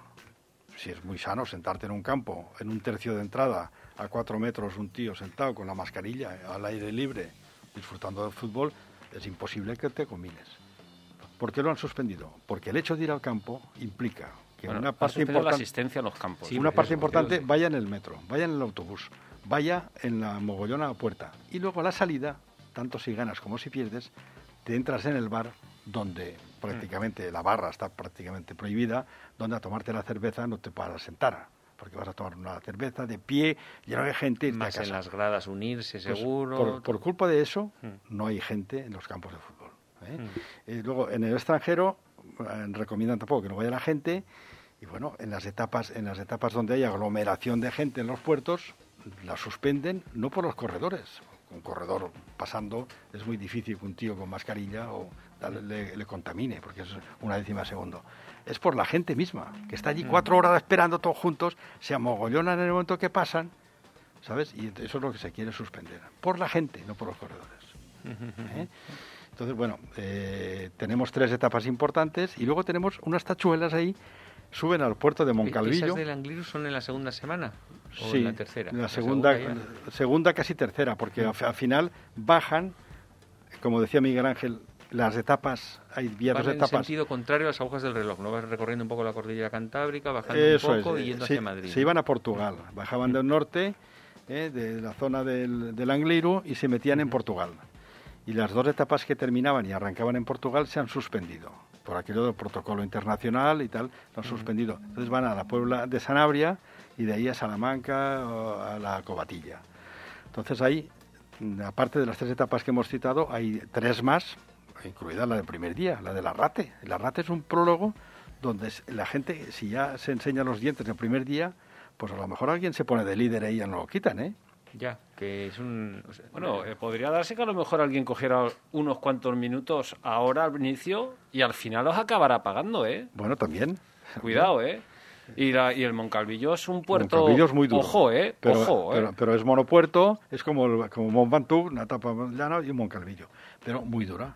Speaker 3: Si es muy sano sentarte en un campo, en un tercio de entrada, a cuatro metros, un tío sentado con la mascarilla, al aire libre, disfrutando del fútbol, es imposible que te combines. ¿Por qué lo han suspendido? Porque el hecho de ir al campo implica que una parte importante
Speaker 4: la asistencia a los campos.
Speaker 3: una parte importante vaya en el metro, vaya en el autobús, vaya en la mogollona a la puerta y luego a la salida, tanto si ganas como si pierdes, te entras en el bar donde prácticamente la barra está prácticamente prohibida, donde a tomarte la cerveza no te puedas sentar, porque vas a tomar una cerveza de pie, lleno de gente.
Speaker 2: Más en las gradas unirse, pues,
Speaker 3: seguro. por, culpa de eso, mm. no hay gente en los campos de fútbol. ¿eh? Mm. Y luego, en el extranjero, eh, recomiendan tampoco que no vaya la gente. Y bueno, en las etapas, en las etapas donde hay aglomeración de gente en los puertos, la suspenden no por los corredores, un corredor pasando, es muy difícil que un tío con mascarilla o le, contamine, porque es una décima segundo. Es por la gente misma, que está allí cuatro horas esperando todos juntos, se amogollonan en el momento que pasan, ¿sabes? Y eso es lo que se quiere suspender. Por la gente, no por los corredores. ¿Eh? Entonces, bueno, eh, tenemos tres etapas importantes y luego tenemos unas tachuelas ahí suben al puerto de Moncalvillo. ¿Esas
Speaker 2: del Angliru son en la segunda semana? ¿O
Speaker 3: sí,
Speaker 2: la tercera?
Speaker 3: La, segunda, segunda, casi tercera, porque al final bajan, como decía Miguel Ángel, las etapas, hay vías dos etapas.
Speaker 2: en sentido contrario a las agujas del reloj, ¿no? Vas recorriendo un poco la cordillera cantábrica, bajando un poco y yendo hacia Madrid.
Speaker 3: Se iban a Portugal, bajaban del norte, eh, de la zona del, del Angliru, y se metían en Portugal. Y las dos etapas que terminaban y arrancaban en Portugal se han suspendido por aquello del protocolo internacional y tal, lo han suspendido. Entonces van a la Puebla de Sanabria y de ahí a Salamanca o a la Cobatilla. Entonces ahí, aparte de las tres etapas que hemos citado, hay tres más, incluida la del primer día, la del Arrate. El Arrate es un prólogo donde la gente, si ya se enseña los dientes el primer día, pues a lo mejor alguien se pone de líder ahí y ya no lo quitan, ¿eh?
Speaker 2: Ya, que es un...
Speaker 4: bueno, eh, podría darse que a lo mejor alguien cogiera unos cuantos minutos ahora al inicio y al final los acabará pagando, ¿eh?
Speaker 3: Bueno, también.
Speaker 4: Cuidado, ¿eh? Y, la, y el Moncalvillo es un puerto...
Speaker 3: Moncalvillo es muy duro.
Speaker 4: Ojo, ¿eh?
Speaker 3: Pero,
Speaker 4: Ojo, ¿eh?
Speaker 3: pero, pero es monopuerto, es como, el- como Mont Ventoux, una etapa llana y un Moncalvillo. Pero muy dura,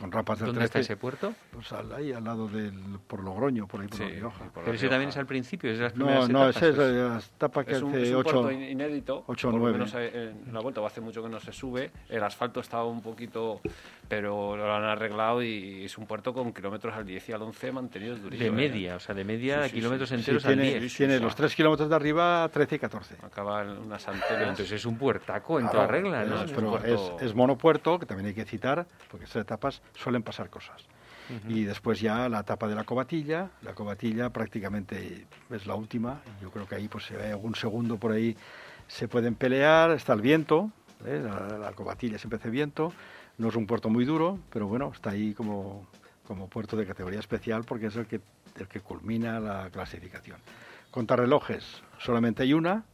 Speaker 3: con rapas del
Speaker 2: ¿Dónde está
Speaker 3: 13.
Speaker 2: ese puerto?
Speaker 3: Pues al- ahí al lado del, por Logroño, por ahí por
Speaker 4: Sí,
Speaker 3: La Rioja.
Speaker 4: por
Speaker 2: Pero ese también es al principio, es de las
Speaker 3: No,
Speaker 2: primeras
Speaker 3: no,
Speaker 2: etapas,
Speaker 3: ese es
Speaker 2: pues.
Speaker 3: la etapa que
Speaker 4: Es un, es
Speaker 3: hace
Speaker 4: un
Speaker 3: ocho,
Speaker 4: puerto inédito.
Speaker 3: ocho o
Speaker 4: por lo
Speaker 3: nueve.
Speaker 4: menos eh, en la vuelta, o hace mucho que no se sube. El asfalto estaba un poquito, pero lo han arreglado y es un puerto con kilómetros al 10 y al 11 mantenidos durillos.
Speaker 2: De
Speaker 4: ¿eh?
Speaker 2: media, o sea, de media
Speaker 4: Sí,
Speaker 2: de
Speaker 4: sí,
Speaker 2: kilómetros
Speaker 4: sí.
Speaker 3: Sí,
Speaker 2: enteros al
Speaker 3: tiene,
Speaker 2: 10.
Speaker 3: tiene
Speaker 4: sí.
Speaker 3: los 3 kilómetros de arriba, 13 y 14.
Speaker 4: Acaba en unas antenas.
Speaker 2: entonces es un puertaco en
Speaker 3: Claro,
Speaker 2: toda regla, ¿no?
Speaker 4: es
Speaker 3: pero
Speaker 4: puerto-
Speaker 3: es, es monopuerto, que también hay que citar, porque estas etapas suelen pasar cosas. Y después ya la etapa de la cobatilla, la cobatilla prácticamente es la última, yo creo que ahí pues si hay algún segundo por ahí se pueden pelear, está el viento, ¿eh? la, la cobatilla siempre hace viento, no es un puerto muy duro, pero bueno, está ahí como, como puerto de categoría especial porque es el que, el que culmina la clasificación. Contrarrelojes, solamente hay una,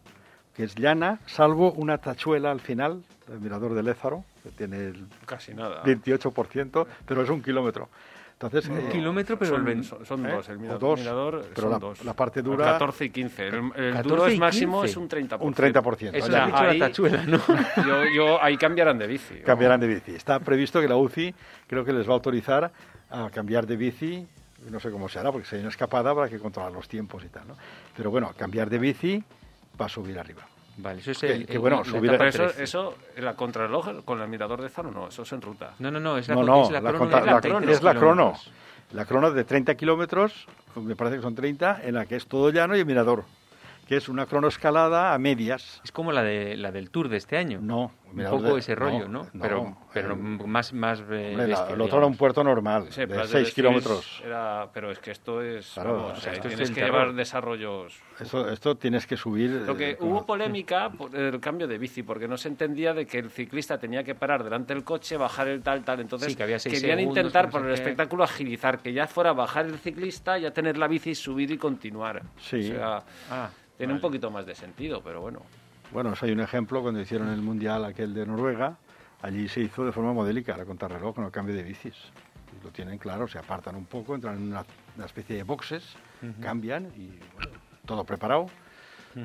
Speaker 3: que es llana, salvo una tachuela al final, el mirador de Lézaro, que tiene el
Speaker 4: Casi nada.
Speaker 3: 28%, pero es un kilómetro. Entonces,
Speaker 2: Un
Speaker 3: eh,
Speaker 2: kilómetro, pero el
Speaker 4: son,
Speaker 2: ven-
Speaker 4: son- son
Speaker 3: ¿eh?
Speaker 4: dos. El mirador,
Speaker 3: dos,
Speaker 4: mirador
Speaker 3: pero
Speaker 4: son
Speaker 3: la-
Speaker 4: dos.
Speaker 3: la parte dura-
Speaker 4: 14 y 15. El, el
Speaker 2: 14
Speaker 4: duro es máximo
Speaker 2: 15.
Speaker 4: es un 30%.
Speaker 3: un 30%.
Speaker 2: Eso
Speaker 4: O
Speaker 2: le
Speaker 4: sea,
Speaker 2: has dicho
Speaker 4: ahí-
Speaker 2: la tachuela, ¿no? <laughs>
Speaker 4: Yo, yo, ahí cambiarán de bici.
Speaker 3: Cambiarán de bici. Está previsto que la UCI creo que les va a autorizar a cambiar de bici. No sé cómo se hará, porque si hay una escapada habrá que controlar los tiempos y tal, ¿no? Pero bueno, cambiar de bici va a subir arriba.
Speaker 2: Vale, eso es el,
Speaker 3: que
Speaker 2: el-
Speaker 3: bueno,
Speaker 2: la
Speaker 3: subir-
Speaker 2: etapa
Speaker 4: Pero eso,
Speaker 2: 13.
Speaker 4: eso, la contrarreloj con el mirador de Zaro, no, eso es en ruta.
Speaker 2: No, no, no, es la,
Speaker 3: no,
Speaker 2: co-
Speaker 3: no,
Speaker 2: es la,
Speaker 3: la
Speaker 2: crono
Speaker 3: contra-
Speaker 2: de
Speaker 3: la-
Speaker 2: 30
Speaker 3: es la crono. La crono de 30 kilómetros, me parece que son 30, en la que es todo llano y el mirador, que es una crono escalada a medias.
Speaker 2: Es como la, de, la del Tour de este año.
Speaker 3: No,
Speaker 2: Un poco
Speaker 3: de-
Speaker 2: ese rollo, ¿no?
Speaker 3: no,
Speaker 2: pero pero
Speaker 3: el-
Speaker 2: más, más eh,
Speaker 3: Hombre, la- el otro era un puerto normal,
Speaker 4: Sí,
Speaker 3: de
Speaker 4: Plas de
Speaker 3: 6
Speaker 4: Desfiles
Speaker 3: kilómetros.
Speaker 4: Era, pero es que esto es.
Speaker 3: Claro,
Speaker 4: vamos, o sea,
Speaker 2: esto es
Speaker 4: tienes
Speaker 2: el
Speaker 4: que
Speaker 2: terror.
Speaker 4: llevar desarrollos.
Speaker 3: Esto, esto tienes que subir.
Speaker 4: Lo que
Speaker 3: eh, como-
Speaker 4: hubo polémica por el cambio de bici, porque no se entendía de que el ciclista tenía que parar delante del coche, bajar el tal, tal. Entonces
Speaker 2: Sí, que había
Speaker 4: querían
Speaker 2: segundos,
Speaker 4: intentar
Speaker 2: no
Speaker 4: por el
Speaker 2: qué.
Speaker 4: espectáculo agilizar, que ya fuera bajar el ciclista, ya tener la bici, subir y continuar.
Speaker 3: Sí.
Speaker 4: O sea,
Speaker 2: Ah,
Speaker 4: tiene un
Speaker 2: vale.
Speaker 4: poquito más de sentido, pero bueno.
Speaker 3: Bueno, hay un ejemplo cuando hicieron el mundial aquel de Noruega. Allí se hizo de forma modélica la contrarreloj con el cambio de bicis. Lo tienen claro, se apartan un poco, entran en una, una especie de boxes, cambian y bueno, todo preparado.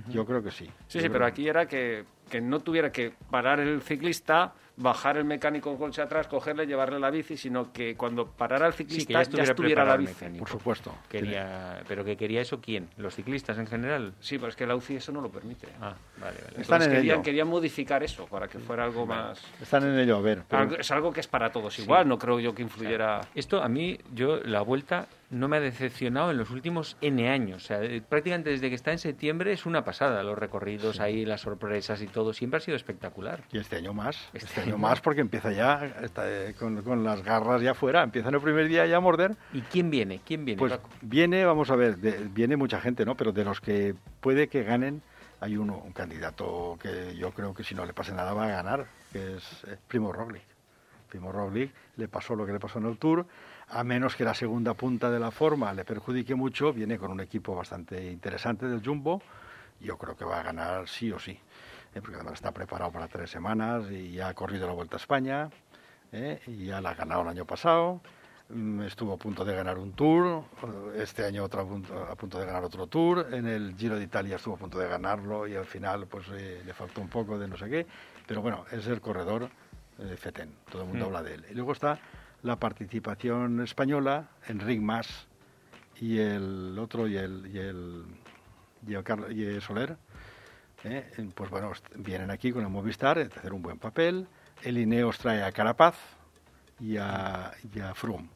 Speaker 3: Yo creo que sí.
Speaker 4: Sí,
Speaker 3: Yo
Speaker 4: sí, pero
Speaker 3: que-
Speaker 4: aquí era que, que no tuviera que parar el ciclista, bajar el mecánico con coche atrás, cogerle, llevarle la bici, sino que cuando parara el ciclista
Speaker 2: Sí, que ya estuviera,
Speaker 4: la
Speaker 2: preparado el
Speaker 4: bici.
Speaker 2: mecánico.
Speaker 3: Por supuesto.
Speaker 2: Quería, pero que quería eso quién? Los ciclistas en general.
Speaker 4: Sí, pero es que la UCI eso no lo permite.
Speaker 2: Ah, vale, vale.
Speaker 3: Están
Speaker 4: Entonces
Speaker 3: en
Speaker 4: querían,
Speaker 3: ello.
Speaker 4: querían modificar eso para que fuera algo más...
Speaker 3: Están en ello, a ver. pero-
Speaker 4: Es algo que es para todos igual, no creo yo que influyera...
Speaker 2: Esto a mí, yo la vuelta no me ha decepcionado en los últimos N años. O sea, eh, prácticamente desde que está en septiembre es una pasada. Los recorridos ahí, las sorpresas y todo, siempre ha sido espectacular.
Speaker 3: Y este año más, este,
Speaker 2: Este
Speaker 3: año
Speaker 2: año
Speaker 3: más porque empieza ya está, eh, con, con las garras ya fuera, empiezan el primer día ya a morder.
Speaker 2: ¿Y quién viene? ¿Quién viene,
Speaker 3: Pues
Speaker 2: Paco?
Speaker 3: viene, vamos a ver, de- viene mucha gente, ¿no? Pero de los que puede que ganen, hay uno, un candidato que yo creo que si no le pase nada va a ganar, que es eh, Primo Roglic. Primo Roglic le pasó lo que le pasó en el Tour, a menos que la segunda punta de la forma le perjudique mucho, viene con un equipo bastante interesante del Jumbo, yo creo que va a ganar sí o sí. Porque además está preparado para tres semanas y ya ha corrido la Vuelta a España, ¿eh? y ya la ha ganado el año pasado, mm, estuvo a punto de ganar un Tour, eh, este año otro a punto, a punto de ganar otro Tour, en el Giro de Italia estuvo a punto de ganarlo y al final pues eh, le faltó un poco de no sé qué, pero bueno, es el corredor eh, Feten, todo el mundo
Speaker 2: Mm.
Speaker 3: habla de él. Y luego está la participación española, Enric Mas y el otro y el, y el, y el y el Soler, ¿eh? pues bueno, vienen aquí con el Movistar a hacer un buen papel. El Ineos trae a Carapaz y a, y a Froome.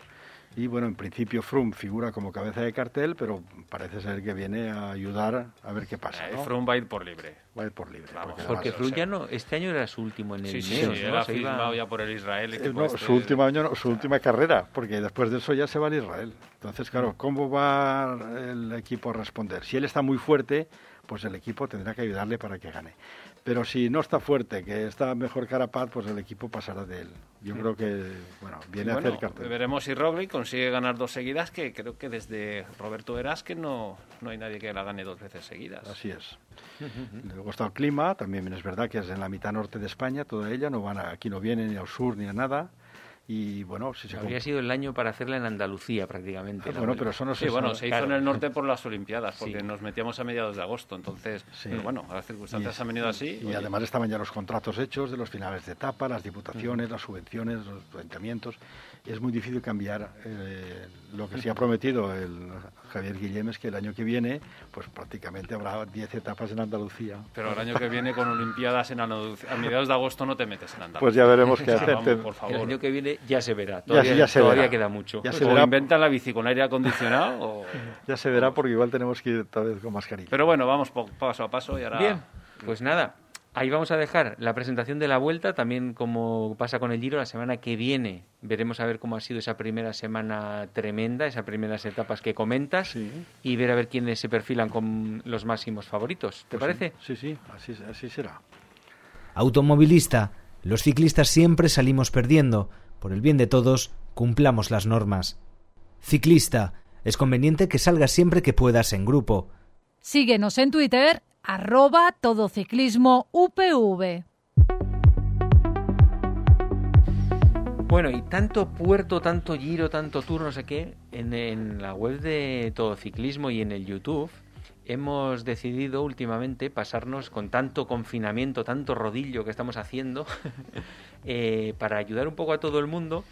Speaker 3: Y bueno, en principio Froome figura como cabeza de cartel, pero parece ser que viene a ayudar a ver qué pasa.
Speaker 4: Eh,
Speaker 3: ¿no?
Speaker 4: Froome va a ir por libre.
Speaker 3: Va a ir por libre.
Speaker 4: Vamos,
Speaker 3: porque
Speaker 2: Porque Froome ya no, este año era su último en el
Speaker 4: Sí, sí,
Speaker 2: Ineos,
Speaker 4: sí,
Speaker 2: ¿no?
Speaker 4: ha
Speaker 2: Se iba-
Speaker 4: firmado ya por el Israel.
Speaker 3: Eh, no,
Speaker 4: este.
Speaker 3: su último año, no, su última carrera, porque después de eso ya se va a Israel. Entonces, claro, ¿cómo va el equipo a responder? Si él está muy fuerte, pues el equipo tendrá que ayudarle para que gane. Pero si no está fuerte, que está mejor Carapaz, pues el equipo pasará de él. Yo creo que, bueno, viene
Speaker 4: Bueno,
Speaker 3: a hacer cartel.
Speaker 4: veremos si Roglic consigue ganar dos seguidas, que creo que desde Roberto Eras que no, no hay nadie que la gane dos veces seguidas.
Speaker 3: Así es. Luego está el clima, también es verdad que es en la mitad norte de España, toda ella, no van a- aquí no viene ni al sur ni a nada. Y bueno, si se
Speaker 2: Habría sido el año para hacerla en Andalucía prácticamente.
Speaker 3: Ah, bueno,
Speaker 2: vuelta.
Speaker 3: pero eso no se
Speaker 4: Sí, bueno,
Speaker 3: sabe.
Speaker 4: se hizo
Speaker 2: Claro.
Speaker 4: en el norte por las Olimpiadas, porque
Speaker 2: Sí.
Speaker 4: nos metíamos a mediados de agosto, entonces,
Speaker 3: Sí.
Speaker 4: pero bueno, las circunstancias
Speaker 3: Y-
Speaker 4: han venido así.
Speaker 3: Y además estaban ya los contratos hechos de los finales de etapa, las diputaciones, las subvenciones, los ayuntamientos. Es muy difícil cambiar. eh, lo que sí ha prometido el Javier Guillem es que el año que viene, pues prácticamente habrá 10 etapas en Andalucía.
Speaker 4: Pero el año que viene con Olimpiadas en Andalucía, a mediados de agosto no te metes en Andalucía.
Speaker 3: Pues ya veremos qué <laughs> hacer.
Speaker 4: vamos, por
Speaker 2: El
Speaker 4: favor.
Speaker 2: año que viene ya se verá. Todavía,
Speaker 3: ya se
Speaker 2: todavía
Speaker 3: verá.
Speaker 2: queda mucho.
Speaker 3: Ya se
Speaker 4: o
Speaker 3: verá.
Speaker 4: inventan la bici con aire acondicionado o... <laughs>
Speaker 3: Ya se verá porque igual tenemos que ir tal vez con mascarilla.
Speaker 4: Pero bueno, vamos paso a paso y ahora...
Speaker 2: Bien, pues nada, ahí vamos a dejar la presentación de la vuelta, también como pasa con el Giro, la semana que viene veremos a ver cómo ha sido esa primera semana tremenda, esas primeras etapas que comentas
Speaker 3: Sí.
Speaker 2: y ver a ver quiénes se perfilan con los máximos favoritos. ¿Te
Speaker 3: Pues
Speaker 2: parece?
Speaker 3: Sí, sí, así, así será.
Speaker 5: Automovilista, los ciclistas siempre salimos perdiendo. Por el bien de todos, cumplamos las normas. Ciclista, es conveniente que salgas siempre que puedas en grupo.
Speaker 1: Síguenos en Twitter, arroba todociclismo UPV.
Speaker 2: Bueno, y tanto puerto, tanto giro, tanto tour, no sé qué, en, la web de Todo Ciclismo y en el YouTube hemos decidido últimamente pasarnos con tanto confinamiento, tanto rodillo que estamos haciendo, <laughs> eh, para ayudar un poco a todo el mundo.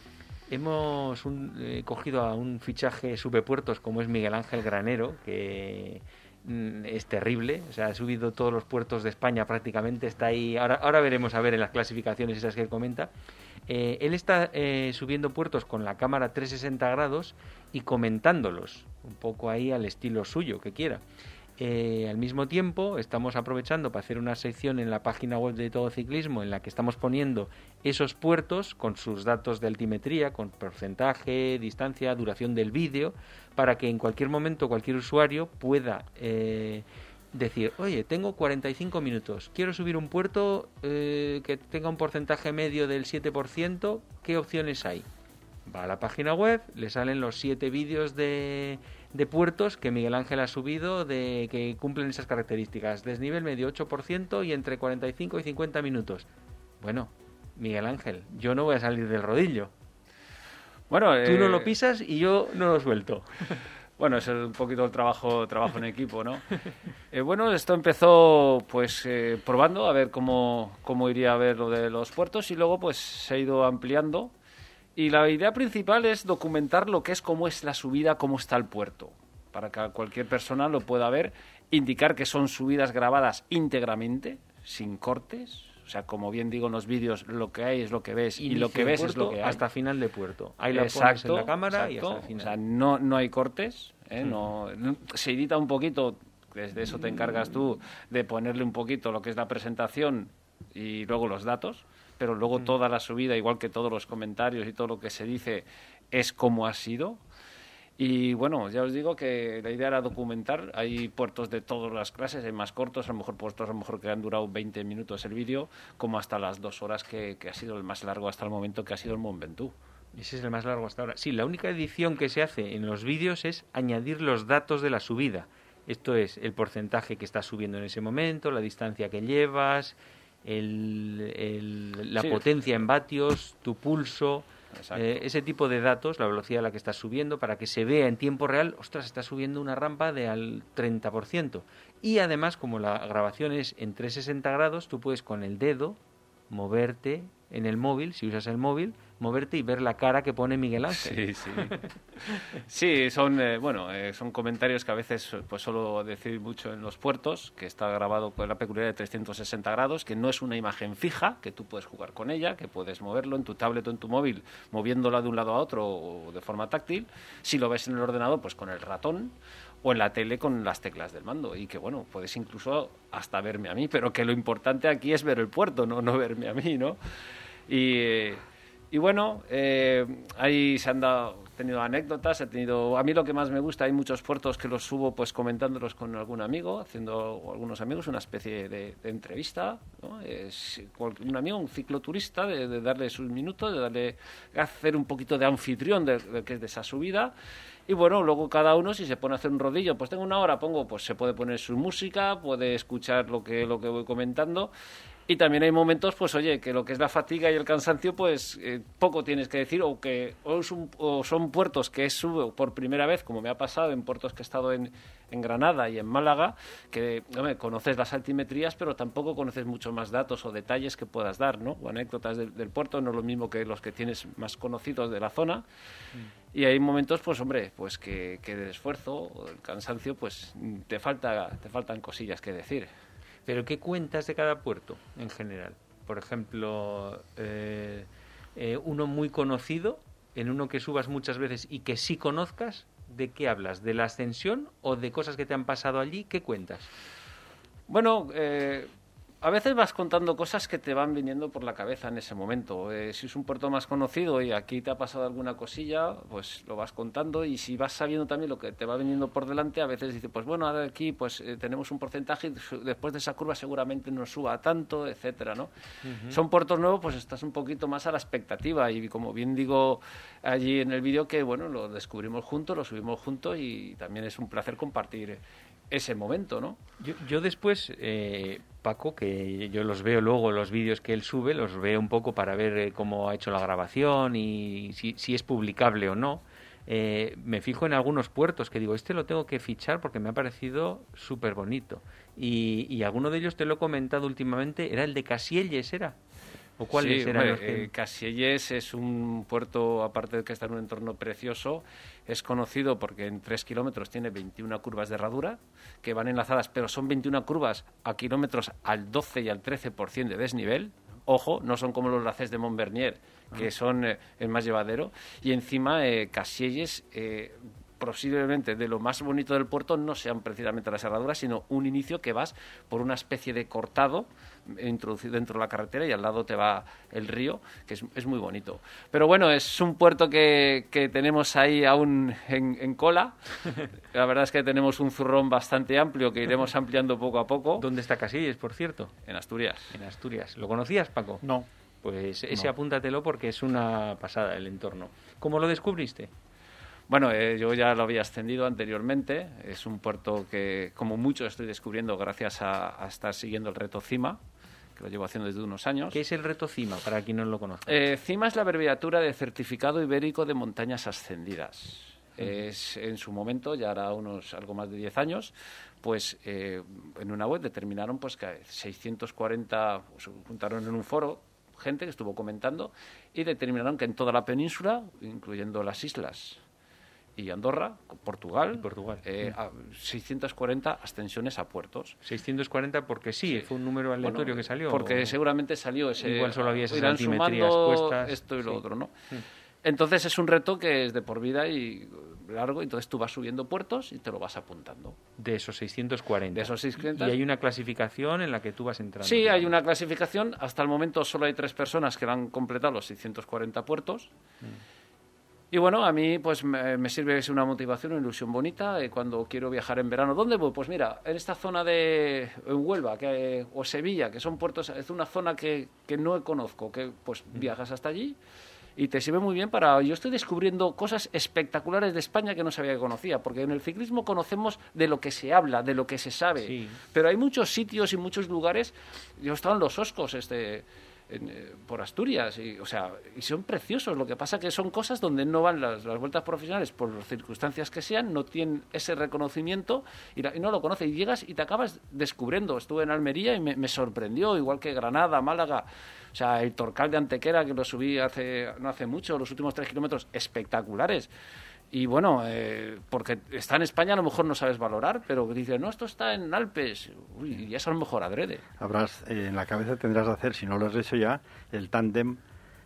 Speaker 2: Hemos eh, cogido a un fichaje subepuertos como es Miguel Ángel Granero, que es terrible, o sea, ha subido todos los puertos de España prácticamente, está ahí, ahora, ahora veremos a ver en las clasificaciones esas que él comenta. Eh, él está eh, subiendo puertos con la cámara 360 grados y comentándolos, un poco ahí al estilo suyo, que quiera. Eh, al mismo tiempo, estamos aprovechando para hacer una sección en la página web de Todo Ciclismo en la que estamos poniendo esos puertos con sus datos de altimetría, con porcentaje, distancia, duración del vídeo, para que en cualquier momento cualquier usuario pueda eh, decir, oye, tengo 45 minutos, quiero subir un puerto eh, que tenga un porcentaje medio del 7%, ¿qué opciones hay? Va a la página web, le salen los siete vídeos de, de puertos que Miguel Ángel ha subido de que cumplen esas características. Desnivel medio 8% y entre 45 y 50 minutos. Bueno, Miguel Ángel, yo no voy a salir del rodillo.
Speaker 4: Bueno,
Speaker 2: Tú no
Speaker 4: eh,
Speaker 2: lo pisas y yo no lo suelto. <laughs>
Speaker 4: Bueno, es un poquito el trabajo, trabajo en equipo, ¿no? Eh, bueno, esto empezó pues eh, probando a ver cómo, cómo iría a ver lo de los puertos y luego pues se ha ido ampliando. Y la idea principal es documentar lo que es cómo es la subida, cómo está el puerto, para que cualquier persona lo pueda ver, indicar que son subidas grabadas íntegramente, sin cortes. O sea, como bien digo en los vídeos, lo que hay es lo que ves y lo que ves es lo que hay.
Speaker 2: hasta final de puerto. Ahí la pones en la cámara y hasta el final.
Speaker 4: O sea, no, no hay cortes, ¿eh? no, no- se edita un poquito, desde eso te encargas tú de ponerle un poquito lo que es la presentación y luego los datos, pero luego
Speaker 2: Mm.
Speaker 4: toda la subida, igual que todos los comentarios y todo lo que se dice, es como ha sido. Y bueno, ya os digo que la idea era documentar. Hay puertos de todas las clases, hay más cortos, a lo mejor puertos a lo mejor que han durado 20 minutos el vídeo, como hasta las dos horas que, que ha sido el más largo hasta el momento, que ha sido el Mont Ventoux.
Speaker 2: Ese es el más largo hasta ahora. Sí, la única edición que se hace en los vídeos es añadir los datos de la subida. Esto es el porcentaje que estás subiendo en ese momento, la distancia que llevas, el- el- la
Speaker 4: Sí.
Speaker 2: potencia en vatios, tu pulso, eh, ese tipo de datos, la velocidad a la que estás subiendo, para que se vea en tiempo real, ostras, estás subiendo una rampa de al 30%. Y además, como la grabación es en 360 grados, tú puedes con el dedo moverte en el móvil, si usas el móvil, moverte y ver la cara que pone Miguel Ángel.
Speaker 4: Sí, sí. Sí, son, eh, bueno, eh, son comentarios que a veces pues suelo decir mucho en los puertos, que está grabado con la peculiaridad de 360 grados, que no es una imagen fija, que tú puedes jugar con ella, que puedes moverlo en tu tablet o en tu móvil, moviéndola de un lado a otro o de forma táctil. Si lo ves en el ordenador, pues con el ratón o en la tele con las teclas del mando y que bueno, puedes incluso hasta verme a mí, pero que lo importante aquí es ver el puerto, no, no verme a mí, ¿no? Y, eh, y bueno, eh, ahí se han dado, tenido anécdotas, he tenido, a mí lo que más me gusta, hay muchos puertos que los subo pues comentándolos con algún amigo, haciendo algunos amigos una especie de, entrevista, ¿no? Un amigo, un cicloturista, de, de darle sus minutos, de darle, hacer un poquito de anfitrión de, de que es de esa subida. Y bueno, luego cada uno si se pone a hacer un rodillo, pues tengo una hora, pongo, pues se puede poner su música, puede escuchar lo que, lo que voy comentando. Y también hay momentos, pues oye, que lo que es la fatiga y el cansancio, pues eh, poco tienes que decir, o que o, son puertos que subo por primera vez, como me ha pasado en puertos que he estado en, en Granada y en Málaga, que conoces las altimetrías, pero tampoco conoces mucho más datos o detalles que puedas dar, ¿no? O anécdotas del, puerto, no es lo mismo que los que tienes más conocidos de la zona. Mm. Y hay momentos, pues hombre, pues que, que del esfuerzo o del cansancio, pues te, falta, te faltan cosillas que decir.
Speaker 2: Pero ¿qué cuentas de cada puerto en general? Por ejemplo, eh, eh, uno muy conocido, en uno que subas muchas veces y que sí conozcas, ¿de qué hablas? ¿De la ascensión o de cosas que te han pasado allí? ¿Qué cuentas?
Speaker 4: Bueno, eh, a veces vas contando cosas que te van viniendo por la cabeza en ese momento. Eh, si es un puerto más conocido y aquí te ha pasado alguna cosilla, pues lo vas contando y si vas sabiendo también lo que te va viniendo por delante, a veces dices, pues bueno, aquí pues eh, tenemos un porcentaje y después de esa curva seguramente no suba tanto, etcétera, ¿no? Son puertos nuevos, pues estás un poquito más a la expectativa y como bien digo allí en el vídeo que bueno, lo descubrimos juntos, lo subimos juntos y también es un placer compartir ese momento, ¿no?
Speaker 2: Yo, después, eh, Paco, que yo los veo luego, los vídeos que él sube, los veo un poco para ver eh, cómo ha hecho la grabación y si, es publicable o no. Eh, me fijo en algunos puertos que digo, este lo tengo que fichar porque me ha parecido súper bonito. Y, y alguno de ellos te lo he comentado últimamente, era el de Casielles, ¿era?
Speaker 4: ¿O cuáles eran los que... Casielles es un puerto, aparte de que está en un entorno precioso, es conocido porque en 3 kilómetros tiene 21 curvas de herradura que van enlazadas, pero son 21 curvas a kilómetros al 12 y al 13% de desnivel. Ojo, no son como los laces de Montbernier, que son eh, el más llevadero. Y encima, eh, Casielles eh, posiblemente de lo más bonito del puerto no sean precisamente las herraduras, sino un inicio que vas por una especie de cortado introducido dentro de la carretera y al lado te va el río, que es, muy bonito. Pero bueno, es un puerto que, que tenemos ahí aún en, cola. <laughs> La verdad es que tenemos un zurrón bastante amplio que iremos <laughs> ampliando poco a poco.
Speaker 2: ¿Dónde está Casillas, por cierto?
Speaker 4: En Asturias.
Speaker 2: En Asturias. ¿Lo conocías, Paco?
Speaker 3: No.
Speaker 2: Pues ese apúntatelo porque es una pasada el entorno. ¿Cómo lo descubriste?
Speaker 4: Bueno, eh, yo ya lo había ascendido anteriormente. Es un puerto que, como mucho, estoy descubriendo gracias a, estar siguiendo el reto CIMA, que lo llevo haciendo desde unos años.
Speaker 2: ¿Qué es el reto CIMA, para quien no lo conozca?
Speaker 4: Eh, CIMA es la abreviatura de Certificado Ibérico de Montañas Ascendidas. Es, en su momento, ya hará unos algo más de 10 años, pues eh, en una web determinaron pues que 640 se juntaron en un foro gente que estuvo comentando y determinaron que en toda la península, incluyendo las islas y Andorra, Portugal,
Speaker 2: Portugal.
Speaker 4: 640 eh, ascensiones a puertos.
Speaker 2: 640 porque sí, fue un número aleatorio que salió.
Speaker 4: Porque seguramente salió ese.
Speaker 2: Igual solo había esas
Speaker 4: irán sumando esto y lo otro, ¿no? Mm. Entonces es un reto que es de por vida y largo, entonces tú vas subiendo puertos y te lo vas apuntando.
Speaker 2: De esos 640.
Speaker 4: De esos 640.
Speaker 2: Y hay una clasificación en la que tú vas entrando.
Speaker 4: Sí, hay una clasificación. Hasta el momento solo hay tres personas que han completado los 640 puertos. Mm. Y bueno, a mí pues me, sirve es una motivación, una ilusión bonita eh, cuando quiero viajar en verano. ¿Dónde voy? Pues mira, en esta zona de Huelva que, o Sevilla, que son puertos, es una zona que, que no conozco, que pues mm. viajas hasta allí y te sirve muy bien para... Yo estoy descubriendo cosas espectaculares de España que no sabía que conocía, porque en el ciclismo conocemos de lo que se habla, de lo que se sabe, pero hay muchos sitios y muchos lugares, yo he estado en los Oscos este eh, por Asturias, y, o sea, y son preciosos. Lo que pasa que son cosas donde no van las, vueltas profesionales por las circunstancias que sean, no tienen ese reconocimiento y, no lo conoces. Y llegas y te acabas descubriendo. Estuve en Almería y me, me, sorprendió, igual que Granada, Málaga. O sea, el Torcal de Antequera, que lo subí hace, no hace mucho, los últimos tres kilómetros, espectaculares. Y bueno, eh, porque está en España a lo mejor no sabes valorar, pero dices, no, esto está en Alpes, uy, y eso a lo mejor adrede.
Speaker 3: Habrás, eh, en la cabeza tendrás de hacer, si no lo has hecho ya, el tándem,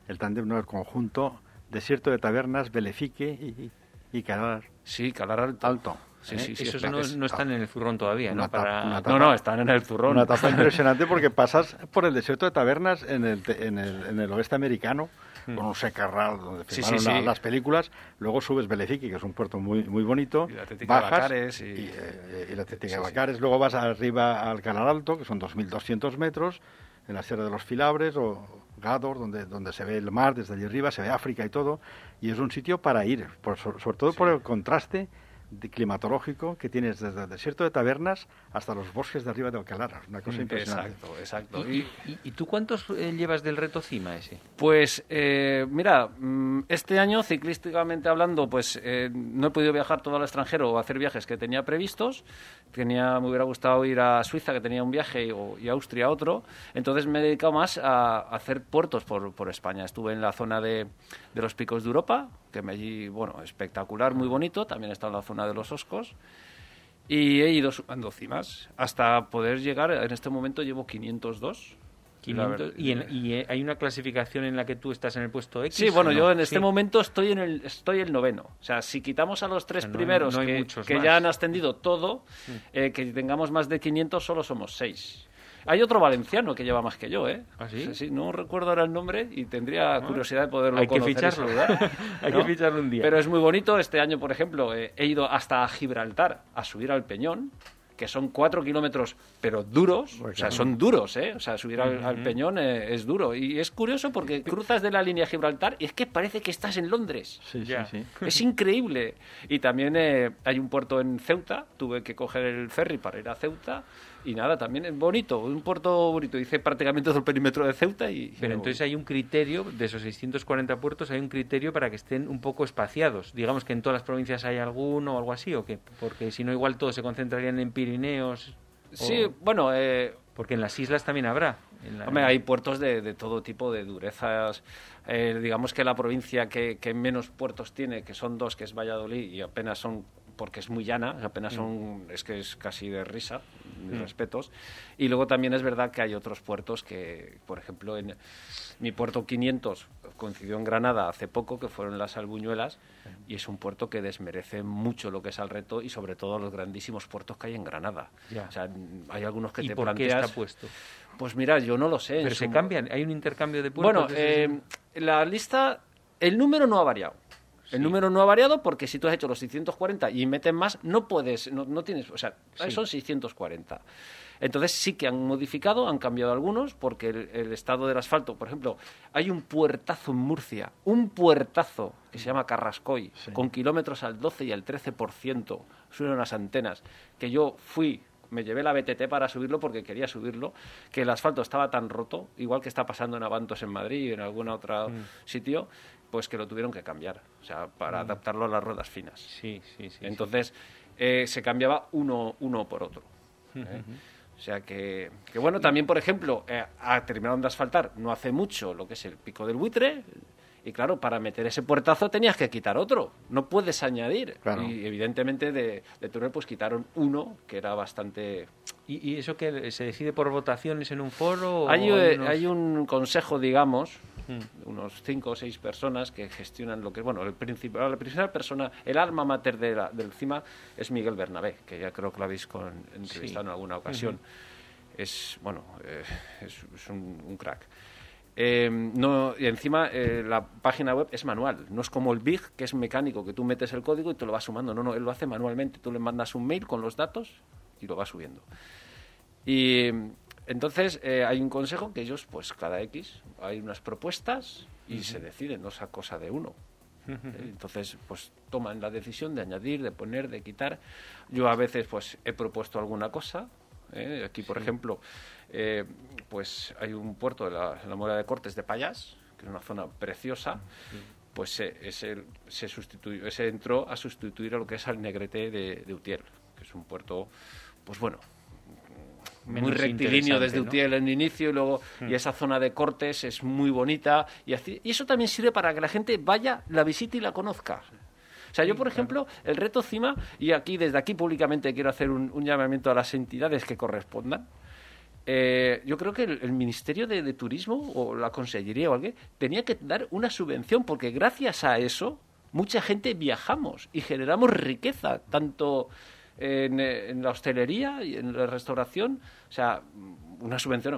Speaker 3: el tándem no el conjunto, Desierto de Tabernas, Belefique y, y Calar.
Speaker 4: Sí, Calar Alto.
Speaker 3: alto.
Speaker 2: Sí, ¿eh? sí, sí, Esos no, no, están en el zurrón todavía, ¿no?
Speaker 4: Para... no, no, están en el zurrón.
Speaker 3: Una etapa <laughs> impresionante porque pasas por el desierto de Tabernas en el, en el, en el oeste americano con un secarral donde filmaron las películas. Luego subes Belefique, que es un puerto muy muy bonito.
Speaker 4: Y la Tética de Bacares.
Speaker 3: Y, eh, y, la de Bacares. Luego vas arriba al Canal Alto, que son 2.200 metros, en la Sierra de los Filabres o Gador, donde, donde se ve el mar desde allí arriba, se ve África y todo. Y es un sitio para ir, por, sobre todo por el contraste climatológico que tienes desde el desierto de Tabernas hasta los bosques de arriba de Alcalá. Una cosa impresionante.
Speaker 4: Exacto, exacto.
Speaker 2: ¿Y, y- y tú cuántos eh, llevas del reto CIMA ese?
Speaker 4: Pues eh, mira, mm, este año ciclísticamente hablando, pues eh, no he podido viajar todo al extranjero o hacer viajes que tenía previstos. Tenía, me hubiera gustado ir a Suiza, que tenía un viaje, y, o- y a Austria otro. Entonces me he dedicado más a, a hacer puertos por, por España. Estuve en la zona de, de los picos de Europa, allí, bueno, espectacular, muy bonito. También estado en la zona de los Oscos. Y he ido sumando cimas hasta poder llegar, en este momento llevo 502. La
Speaker 2: 500,
Speaker 4: verdad-
Speaker 2: y, en- y, eh, hay una clasificación en la que tú estás en el puesto X.
Speaker 4: Sí, bueno, yo en este
Speaker 2: Sí.
Speaker 4: momento estoy en el estoy el noveno. O sea, si quitamos a los tres
Speaker 2: O sea, no hay-
Speaker 4: primeros
Speaker 2: no
Speaker 4: que, ya han ascendido todo, eh, que tengamos más de 500, solo somos seis. Hay otro valenciano que lleva más que yo, ¿eh?
Speaker 2: ¿Ah, sí? Ah.
Speaker 4: no recuerdo ahora el nombre y tendría curiosidad de poderlo
Speaker 2: Hay que
Speaker 4: conocer
Speaker 2: ficharlo.
Speaker 4: saludar, <laughs>
Speaker 2: Hay
Speaker 4: ¿no?
Speaker 2: que ficharlo un día.
Speaker 4: Pero es muy bonito. Este año, por ejemplo, eh, he ido hasta Gibraltar a subir al Peñón, que son cuatro kilómetros, pero duros. O sea, son duros, ¿eh? O sea, subir al, al Peñón eh, es duro. Y es curioso porque cruzas de la línea de Gibraltar y es que parece que estás en Londres.
Speaker 3: Sí,
Speaker 2: Ya.
Speaker 3: sí, sí.
Speaker 4: Es increíble. Y también eh, hay un puerto en Ceuta. Tuve que coger el ferry para ir a Ceuta. Y nada, también es bonito. Un puerto bonito. Hice prácticamente todo el perímetro de Ceuta y...
Speaker 2: Pero entonces hay un criterio, de esos 640 puertos, hay un criterio para que estén un poco espaciados. Digamos que en todas las provincias hay alguno o algo así, ¿o qué? Porque si no, igual todos se concentrarían en Pirineos. o-
Speaker 4: Sí, bueno... Eh,
Speaker 2: Porque en las islas también habrá. en la-
Speaker 4: Hombre, hay puertos de, de todo tipo de durezas. Eh, digamos que la provincia que, que menos puertos tiene, que son dos, que es Valladolid, y apenas son, porque es muy llana, apenas son, es que es casi de risa, mis respetos. Y luego también es verdad que hay otros puertos que, por ejemplo, en mi puerto 500 coincidió en Granada hace poco, que fueron las Albuñuelas, y es un puerto que desmerece mucho lo que es al reto y sobre todo los grandísimos puertos que hay en Granada.
Speaker 2: Ya.
Speaker 4: O sea, hay algunos que
Speaker 2: ¿Y
Speaker 4: te
Speaker 2: por qué
Speaker 4: planteas...
Speaker 2: está puesto?
Speaker 4: Pues mira, yo no lo sé.
Speaker 2: Pero
Speaker 4: su-
Speaker 2: se cambian, hay un intercambio de puertos.
Speaker 4: bueno, eh, la lista, el número no ha variado. El número no ha variado porque si tú has hecho los 640 y metes más, no puedes, no, no tienes, o sea,
Speaker 2: Sí.
Speaker 4: son 640. Entonces sí que han modificado, han cambiado algunos, porque el, el estado del asfalto, por ejemplo, hay un puertazo en Murcia, un puertazo que se llama Carrascoy, con kilómetros al 12 y al 13%, suben unas antenas, que yo fui, me llevé la BTT para subirlo porque quería subirlo, que el asfalto estaba tan roto, igual que está pasando en Avantos en Madrid y en algún otro sitio, pues que lo tuvieron que cambiar, o sea, para adaptarlo a las ruedas finas.
Speaker 2: Sí, sí, sí.
Speaker 4: Entonces, eh, se cambiaba uno, uno por otro. ¿eh? O sea que, que bueno, también, por ejemplo, eh, a- terminaron de asfaltar no hace mucho lo que es el pico del buitre. Y claro, para meter ese puertazo tenías que quitar otro. No puedes añadir.
Speaker 3: Claro.
Speaker 4: Y evidentemente de, de túnel pues quitaron uno que era bastante...
Speaker 2: ¿Y, y eso que se decide por votaciones en un foro? o
Speaker 4: Hay, eh,
Speaker 2: unos-
Speaker 4: hay un consejo, digamos,
Speaker 2: Mm.
Speaker 4: unos cinco o seis personas que gestionan lo que es, bueno, el principal, la principal persona, el alma mater de la- del CIMA es Miguel Bernabé, que ya creo que lo habéis con, entrevistado en alguna ocasión. Es, bueno, eh, es, es un, un crack. Eh, no, y encima eh, la página web es manual, no es como el Big, que es mecánico, que tú metes el código y te lo vas sumando. No, no, él lo hace manualmente. Tú le mandas un mail con los datos y lo vas subiendo. Y entonces eh, hay un consejo que ellos, pues cada X, hay unas propuestas y se deciden, no es a cosa de uno. Eh, Entonces, pues toman la decisión de añadir, de poner, de quitar. Yo a veces, pues he propuesto alguna cosa. ¿eh? Aquí, por ejemplo, eh, pues hay un puerto de la, la Mora de Cortes de Payas, que es una zona preciosa. Pues eh, ese, se sustituyó, ese entró a sustituir a lo que es al Negrete de, de Utiel, que es un puerto, pues bueno, muy rectilíneo desde
Speaker 2: ¿no?
Speaker 4: Utiel en inicio y luego y esa zona de cortes es muy bonita y, así- y eso también sirve para que la gente vaya, la visite y la conozca. O sea, yo, por ejemplo, el reto CIMA, y aquí desde aquí públicamente quiero hacer un, un llamamiento a las entidades que correspondan, eh, yo creo que el, Ministerio de, Turismo o la Consellería o alguien tenía que dar una subvención porque gracias a eso mucha gente viajamos y generamos riqueza, tanto en, la hostelería y en la restauración. O sea, una subvención,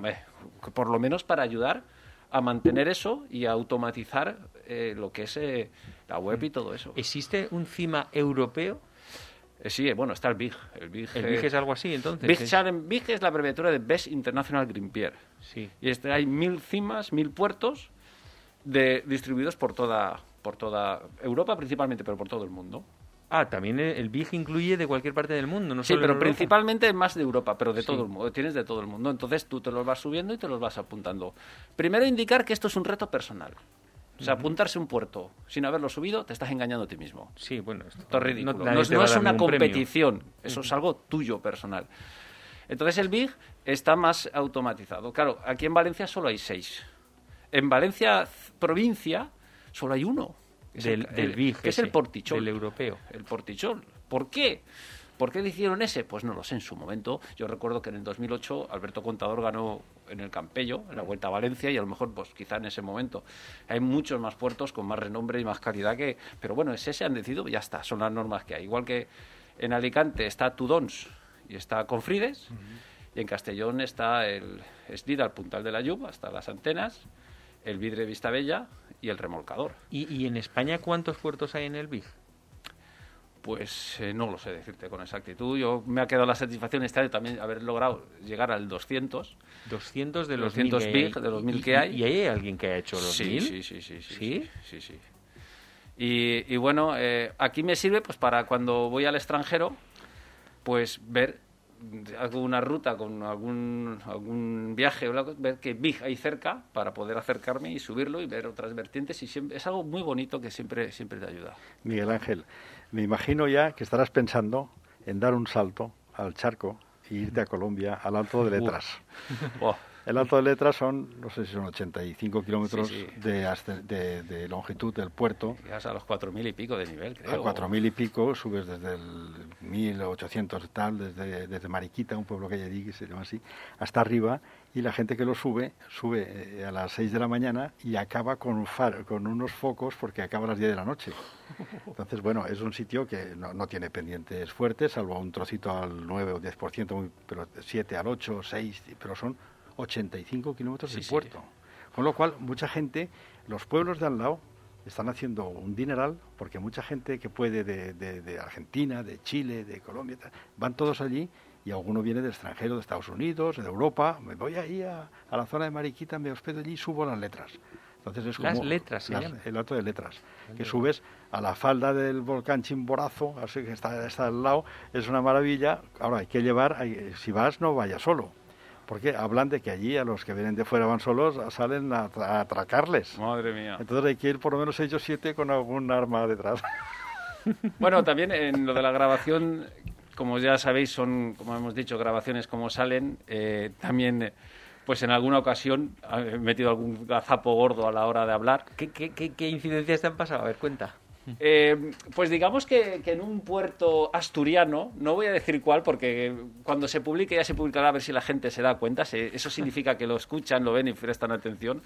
Speaker 4: por lo menos para ayudar a mantener eso y a automatizar eh, lo que es eh, la web y todo eso.
Speaker 2: ¿Existe un CIMA europeo?
Speaker 4: Eh, sí, eh, bueno, está el BIG. El BIG,
Speaker 2: ¿El
Speaker 4: eh,
Speaker 2: BIG es algo así, entonces?
Speaker 4: Big Challenge- Big es la abreviatura de Best International Green Pier.
Speaker 2: Sí.
Speaker 4: Y este, hay mil cimas, mil puertos de, distribuidos por toda, por toda Europa principalmente, pero por todo el mundo.
Speaker 2: Ah, también el, Big incluye de cualquier parte del mundo, no
Speaker 4: Sí,
Speaker 2: solo
Speaker 4: pero
Speaker 2: Europa.
Speaker 4: principalmente más de Europa, pero de
Speaker 2: Sí.
Speaker 4: todo el mundo. Tienes de todo el mundo. Entonces tú te los vas subiendo y te los vas apuntando. Primero indicar que esto es un reto personal. O sea, apuntarse a un puerto sin haberlo subido, te estás engañando a ti mismo.
Speaker 2: Sí, bueno, esto,
Speaker 4: Esto es ridículo. No, es- no una
Speaker 2: premio.
Speaker 4: competición, eso es algo tuyo personal. Entonces el BIG está más automatizado. Claro, aquí en Valencia solo hay seis. En Valencia, provincia, solo hay uno.
Speaker 2: Del,
Speaker 4: el-
Speaker 2: del
Speaker 4: el-
Speaker 2: Big,
Speaker 4: que es el Portichol.
Speaker 2: Del europeo.
Speaker 4: El Portichol. ¿Por qué? ¿Por qué le hicieron ese? Pues no lo sé en su momento. Yo recuerdo que en el 2008 Alberto Contador ganó en el Campello, en la Vuelta a Valencia, y a lo mejor, pues quizá en ese momento. Hay muchos más puertos con más renombre y más calidad que... Pero bueno, ese se han decidido, ya está, son las normas que hay. Igual que en Alicante está Tudons y está Confrides, y en Castellón está el Slid al Puntal de la Lluvia, hasta las antenas, el Vidre Vistabella y el remolcador.
Speaker 2: ¿Y, y en España cuántos puertos hay en el Big?
Speaker 4: Pues eh, no lo sé decirte con exactitud. Yo me ha quedado la satisfacción este año también haber logrado llegar al 200.
Speaker 2: 200 de los
Speaker 4: 200
Speaker 2: mil
Speaker 4: Big,
Speaker 2: que hay.
Speaker 4: de los mil
Speaker 2: ¿Y-
Speaker 4: que hay?
Speaker 2: ¿Y hay alguien que ha hecho los
Speaker 4: sí,
Speaker 2: mil?
Speaker 4: sí, sí, sí, sí,
Speaker 2: ¿Sí?
Speaker 4: sí, sí, sí. Y, y bueno, eh, aquí me sirve pues para cuando voy al extranjero, pues ver hago una ruta con algún algún viaje o algo, ver qué big hay cerca para poder acercarme y subirlo y ver otras vertientes y siempre es algo muy bonito que siempre siempre te ayuda.
Speaker 3: Miguel Ángel, me imagino ya que estarás pensando en dar un salto al charco e irte a Colombia al Alto de Letras. El Alto de Letras son, no sé si son 85 kilómetros
Speaker 4: Sí, sí.
Speaker 3: De, de- de longitud del puerto.
Speaker 4: llegas a los cuatro mil y pico de nivel,
Speaker 3: A
Speaker 4: creo.
Speaker 3: 4.000 y pico, subes desde el 1.800 y tal, desde, desde Mariquita, un pueblo que hay allí que se llama así, hasta arriba, y la gente que lo sube, sube eh, a las 6 de la mañana y acaba con, far- con unos focos porque acaba a las 10 de la noche. Entonces, bueno, es un sitio que no, no tiene pendientes fuertes, salvo un trocito al 9 o 10%, muy- pero 7 al 8, 6, pero son 85 kilómetros
Speaker 4: Sí,
Speaker 3: de
Speaker 4: sí.
Speaker 3: puerto. Con lo cual, mucha gente, los pueblos de al lado, están haciendo un dineral porque mucha gente que puede de, de- de Argentina, de Chile, de Colombia, van todos allí y alguno viene del extranjero, de Estados Unidos, de Europa. Me voy ahí a, a la zona de Mariquita, me hospedo allí y subo las letras. Entonces es
Speaker 2: Las
Speaker 3: como
Speaker 2: letras se
Speaker 3: las- el alto de letras, que subes a la falda del volcán Chimborazo, así que está, está al lado, es una maravilla. Ahora hay que llevar, hay- si vas no vayas solo, porque hablan de que allí a los que vienen de fuera van solos salen a, a atracarles.
Speaker 4: Madre mía.
Speaker 3: Entonces hay que ir por lo menos seis o siete con algún arma detrás. <laughs>
Speaker 4: Bueno, también en lo de la grabación, como ya sabéis, son, como hemos dicho, grabaciones como salen. eh, también, pues en alguna ocasión he metido algún gazapo gordo a la hora de hablar.
Speaker 2: ¿Qué, qué, qué, qué incidencias te han pasado? A ver, cuenta.
Speaker 4: Eh, pues digamos que, que en un puerto asturiano, no voy a decir cuál, porque cuando se publique ya se publicará a ver si la gente se da cuenta. se- eso significa que lo escuchan, lo ven y prestan atención.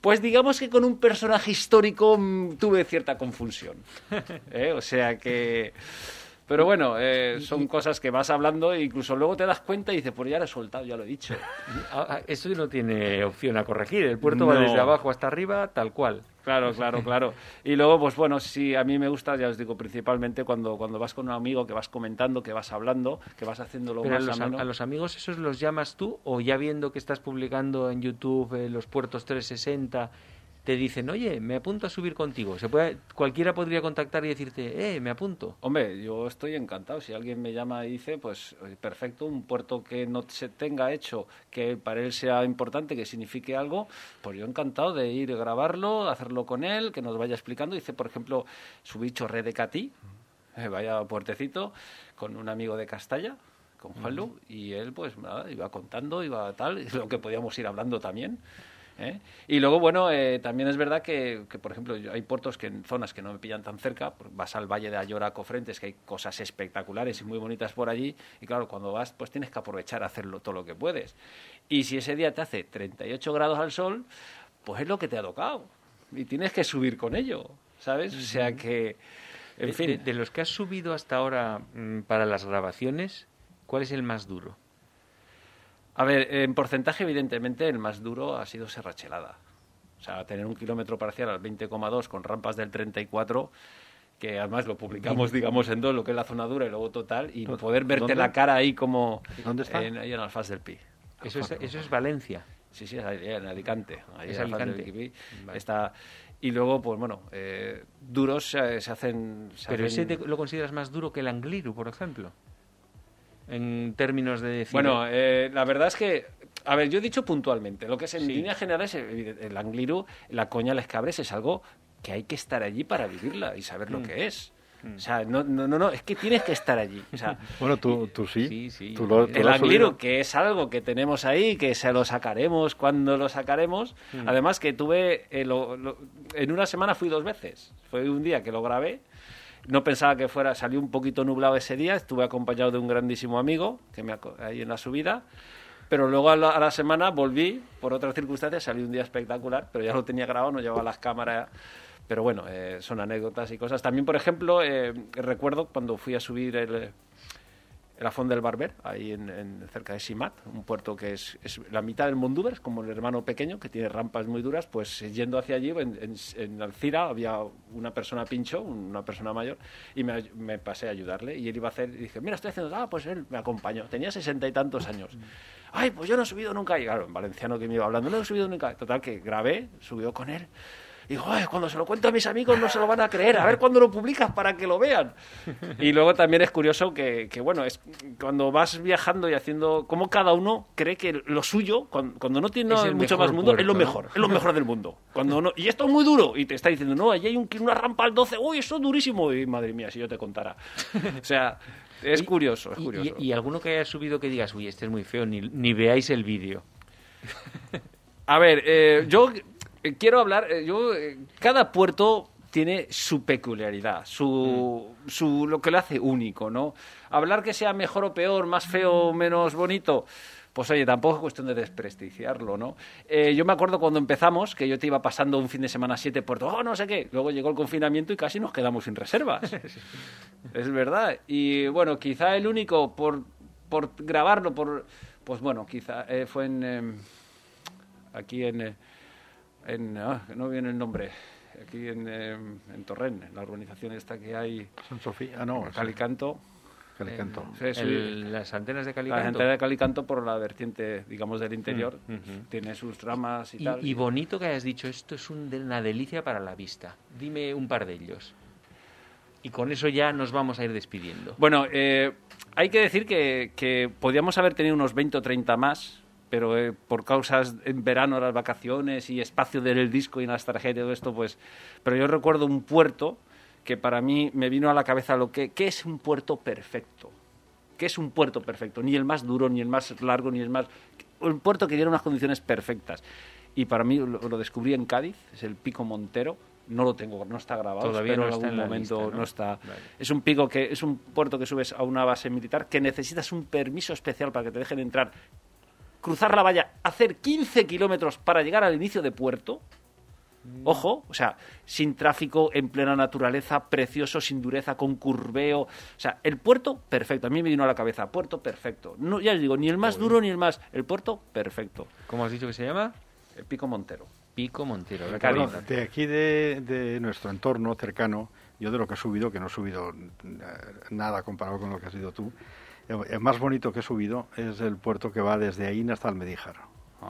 Speaker 4: Pues digamos que con un personaje histórico mm, tuve cierta confusión. <laughs> ¿eh? O sea que... Pero bueno, eh, son cosas que vas hablando e incluso luego te das cuenta y dices, pues ya lo he soltado, ya lo he dicho.
Speaker 2: Ah, ah, Eso no tiene opción a corregir. El puerto va desde abajo hasta arriba, tal cual.
Speaker 4: Claro, claro, claro. Y luego, pues bueno, sí, a mí me gusta, ya os digo, principalmente cuando, cuando vas con un amigo, que vas comentando, que vas hablando, que vas haciéndolo
Speaker 2: Pero a
Speaker 4: más
Speaker 2: los,
Speaker 4: ameno.
Speaker 2: a los amigos esos los llamas tú o ya viendo que estás publicando en YouTube eh, los puertos 360 te dicen, oye, me apunto a subir contigo. Se puede, cualquiera podría contactar y decirte, eh, me apunto.
Speaker 4: Hombre, yo estoy encantado. Si alguien me llama y dice, pues perfecto, un puerto que no se tenga hecho, que para él sea importante, que signifique algo, pues yo encantado de ir a grabarlo, hacerlo con él, que nos vaya explicando. Dice, por ejemplo, subí Chorré de Catí, eh, vaya puertecito, con un amigo de Castalla, con Juanlu, y él pues nada, iba contando, iba tal, <laughs> lo que podíamos ir hablando también. ¿Eh? Y luego, bueno, eh, también es verdad que, que, por ejemplo, yo- hay puertos que en zonas que no me pillan tan cerca, por- vas al Valle de Ayora, Cofrentes, que hay cosas espectaculares y muy bonitas por allí, y claro, cuando vas, pues tienes que aprovechar a hacerlo todo lo que puedes. Y si ese día te hace 38 grados al sol, pues es lo que te ha tocado, y tienes que subir con ello, ¿sabes? O sea que, en
Speaker 2: De-
Speaker 4: fin...
Speaker 2: de, de los que has subido hasta ahora mm, para las grabaciones, ¿cuál es el más duro?
Speaker 4: A ver, en porcentaje, evidentemente, el más duro ha sido Serrachelada. O sea, tener un kilómetro parcial al 20,2 con rampas del 34, que además lo publicamos, digamos, en dos, lo que es la zona dura y luego total, y poder verte
Speaker 3: ¿Dónde?
Speaker 4: la cara ahí como...
Speaker 3: ¿Dónde está?
Speaker 4: En, ahí en Alfaz del Pi.
Speaker 2: Eso es, eso es Valencia.
Speaker 4: Sí, sí, en Alicante. Ahí
Speaker 2: Es Alicante.
Speaker 4: del.
Speaker 2: Vale.
Speaker 4: Está... Y luego, pues bueno, eh, duros eh, se hacen... se
Speaker 2: Pero ese
Speaker 4: hacen-
Speaker 2: te- lo consideras más duro que el Angliru, por ejemplo. En términos de decir.
Speaker 4: Bueno, eh, la verdad es que, a ver, yo he dicho puntualmente, lo que es en
Speaker 2: Sí.
Speaker 4: líneas generales, el Angliru, la coña Les Cabres es algo que hay que estar allí para vivirla y saber
Speaker 2: Mm.
Speaker 4: lo que es. O sea, no, no, no, no, es que tienes que estar allí. O sea, <laughs>
Speaker 3: Bueno, tú, tú sí.
Speaker 2: Sí, sí.
Speaker 3: Tú lo, tú
Speaker 4: el Angliru, que es algo que tenemos ahí, que se lo sacaremos cuando lo sacaremos.
Speaker 2: Mm.
Speaker 4: Además que tuve, eh, lo- lo- en una semana fui dos veces. Fue un día que lo grabé. No pensaba que fuera, salió un poquito nublado ese día. Estuve acompañado de un grandísimo amigo que me ahí en la subida. Pero luego a la, a la semana volví, por otras circunstancias, salió un día espectacular, pero ya lo tenía grabado, no llevaba las cámaras. Pero bueno, eh, son anécdotas y cosas. También, por ejemplo, eh, recuerdo cuando fui a subir el, el Afón del Barber, ahí en, en- cerca de Simat, un puerto que es, es la mitad del Mondúber, es como el hermano pequeño, que tiene rampas muy duras, pues eh, yendo hacia allí, en, en, en Alcira había una persona pincho, una persona mayor, y me, me pasé a ayudarle, y él iba a hacer, y dije, mira, estoy haciendo, ah, pues él me acompañó, tenía sesenta y tantos años. Ay, pues yo no he subido nunca, y claro, en valenciano que me iba hablando, no he subido nunca. Total, que grabé, subió con él, y digo, "Ay, cuando se lo cuento a mis amigos no se lo van a creer, a ver cuándo lo publicas para que lo vean. <laughs> Y luego también es curioso que, que, bueno, es cuando vas viajando y haciendo, como cada uno cree que lo suyo, cuando, cuando no tiene mucho más mundo, es lo mejor, es lo mejor del mundo. Cuando no, y esto es muy duro, y te está diciendo, no, allí hay un, una rampa al 12, uy, eso es durísimo, y madre mía, si yo te contara. O sea, es <laughs>
Speaker 2: Y-
Speaker 4: curioso, es
Speaker 2: y-
Speaker 4: curioso.
Speaker 2: Y, y alguno que haya subido que digas, uy, este es muy feo, ni, ni veáis el vídeo.
Speaker 4: A ver, eh, yo quiero hablar, eh, yo eh, cada puerto tiene su peculiaridad, su, su lo que lo hace único, ¿no? Hablar que sea mejor o peor, más feo o menos bonito, pues oye, tampoco es cuestión de desprestigiarlo, ¿no? Eh, yo me acuerdo cuando empezamos que yo te iba pasando un fin de semana siete puertos, oh, no sé qué, luego llegó el confinamiento y casi nos quedamos sin reservas. <laughs> es verdad. Y bueno, quizá el único por, por grabarlo, por, pues bueno, quizá eh, fue en... em, aquí en, eh, en ah, no viene el nombre aquí en, eh, en Torrent en la urbanización esta que hay
Speaker 3: San Sofía. Ah, no.
Speaker 4: Calicanto
Speaker 3: Calicanto.
Speaker 4: Sí, sí.
Speaker 2: El- las antenas de Calicanto.
Speaker 4: gente de Calicanto por la vertiente digamos del interior
Speaker 2: Mm,
Speaker 4: tiene sus ramas y,
Speaker 2: Y,
Speaker 4: tal
Speaker 2: y bonito que hayas dicho, esto es un- de- una delicia para la vista. Dime un par de ellos. Y con eso ya nos vamos a ir despidiendo.
Speaker 4: Bueno, eh, hay que decir que, que podíamos haber tenido unos 20 o 30 más, pero eh, por causas en verano, las vacaciones y espacio del disco y las tarjetas y todo esto, pues... Pero yo recuerdo un puerto que para mí me vino a la cabeza lo que... ¿Qué es un puerto perfecto? ¿Qué es un puerto perfecto? Ni el más duro, ni el más largo, ni el más... Un puerto que diera unas condiciones perfectas. Y para mí lo, lo descubrí en Cádiz, es el Pico Montero. No lo tengo, no está grabado.
Speaker 2: Todavía no
Speaker 4: en
Speaker 2: está
Speaker 4: algún
Speaker 2: en la
Speaker 4: momento
Speaker 2: lista, ¿no?
Speaker 4: no está.
Speaker 2: Vale.
Speaker 4: Es un pico que es un puerto que subes a una base militar que necesitas un permiso especial para que te dejen entrar, cruzar la valla, hacer 15 kilómetros para llegar al inicio de puerto. Ojo, o sea, sin tráfico, en plena naturaleza, precioso, sin dureza, con curveo. O sea, el puerto perfecto. A mí me vino a la cabeza, puerto perfecto. No, ya os digo, ni el más duro ni el más. El puerto perfecto.
Speaker 2: ¿Cómo has dicho que se llama?
Speaker 4: El pico Montero.
Speaker 2: Pico Montero.
Speaker 4: Cádiz.
Speaker 3: Bueno, de aquí de, de nuestro entorno cercano, yo de lo que he subido, que no he subido eh, nada comparado con lo que has ido tú, el, más bonito que he subido es el puerto que va desde Aín hasta Almedíjar.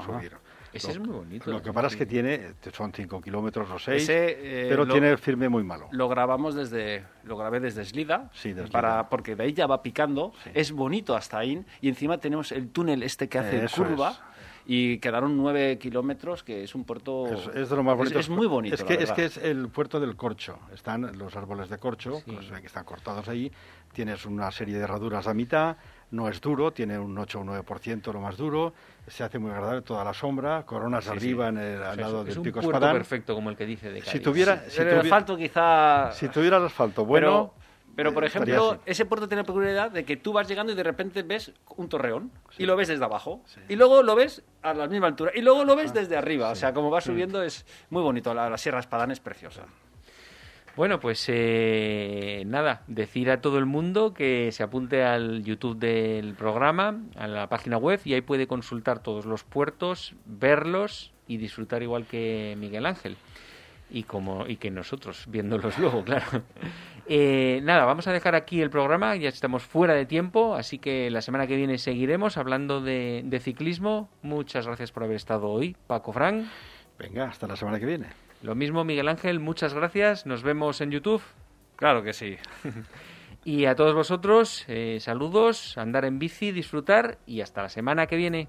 Speaker 3: Subir.
Speaker 2: Ese
Speaker 3: Lo-
Speaker 2: es muy bonito.
Speaker 3: Lo que pasa es que tiene, son 5 kilómetros o 6,
Speaker 4: Ese, eh,
Speaker 3: pero
Speaker 4: lo-
Speaker 3: tiene el firme muy malo.
Speaker 4: Lo grabamos desde, lo grabé desde Slida,
Speaker 3: Sí, desde
Speaker 4: para,
Speaker 3: Slida.
Speaker 4: porque de ahí ya va picando,
Speaker 3: Sí.
Speaker 4: es bonito hasta ahí, y encima tenemos el túnel este que hace curva. Y quedaron nueve kilómetros, que es un puerto...
Speaker 3: Es, es de lo más bonito.
Speaker 4: Es, es muy bonito,
Speaker 3: Es
Speaker 4: la
Speaker 3: que, es que es el puerto del corcho. Están los árboles de corcho,
Speaker 2: Sí.
Speaker 3: pues, que están cortados ahí. Tienes una serie de herraduras a mitad. No es duro, tiene un 8 o 9% lo más duro. Se hace muy agradable toda la sombra. Coronas
Speaker 2: Sí, sí.
Speaker 3: arriba en el, al
Speaker 2: Es
Speaker 3: lado
Speaker 2: eso,
Speaker 3: del
Speaker 2: es un
Speaker 3: pico
Speaker 2: puerto
Speaker 3: espadán.
Speaker 2: perfecto como el que dice de
Speaker 3: Si
Speaker 2: Cádiz.
Speaker 3: tuviera, si,
Speaker 4: el
Speaker 3: tuvi-
Speaker 4: asfalto quizá...
Speaker 3: si tuviera el asfalto bueno,
Speaker 4: pero, por
Speaker 3: eh,
Speaker 4: ejemplo, ese puerto tiene la peculiaridad de que tú vas llegando y de repente ves un torreón y lo ves desde abajo. Y luego lo ves a la misma altura. Y luego lo
Speaker 3: Ah,
Speaker 4: ves desde arriba. O sea, como va subiendo es muy bonito. La, la Sierra Espadán es preciosa.
Speaker 2: Bueno, pues eh, nada, decir a todo el mundo que se apunte al YouTube del programa, a la página web, y ahí puede consultar todos los puertos, verlos y disfrutar igual que Miguel Ángel. Y, como, y que nosotros, viéndolos <laughs> luego, claro. Eh, nada, vamos a dejar aquí el programa, ya estamos fuera de tiempo, así que la semana que viene seguiremos hablando de, de ciclismo. Muchas gracias por haber estado hoy, Paco Frank.
Speaker 3: Venga, hasta la semana que viene.
Speaker 2: Lo mismo, Miguel Ángel, muchas gracias. Nos vemos en YouTube.
Speaker 4: Claro que sí. <laughs>
Speaker 2: y a todos vosotros, eh, saludos, andar en bici, disfrutar y hasta la semana que viene.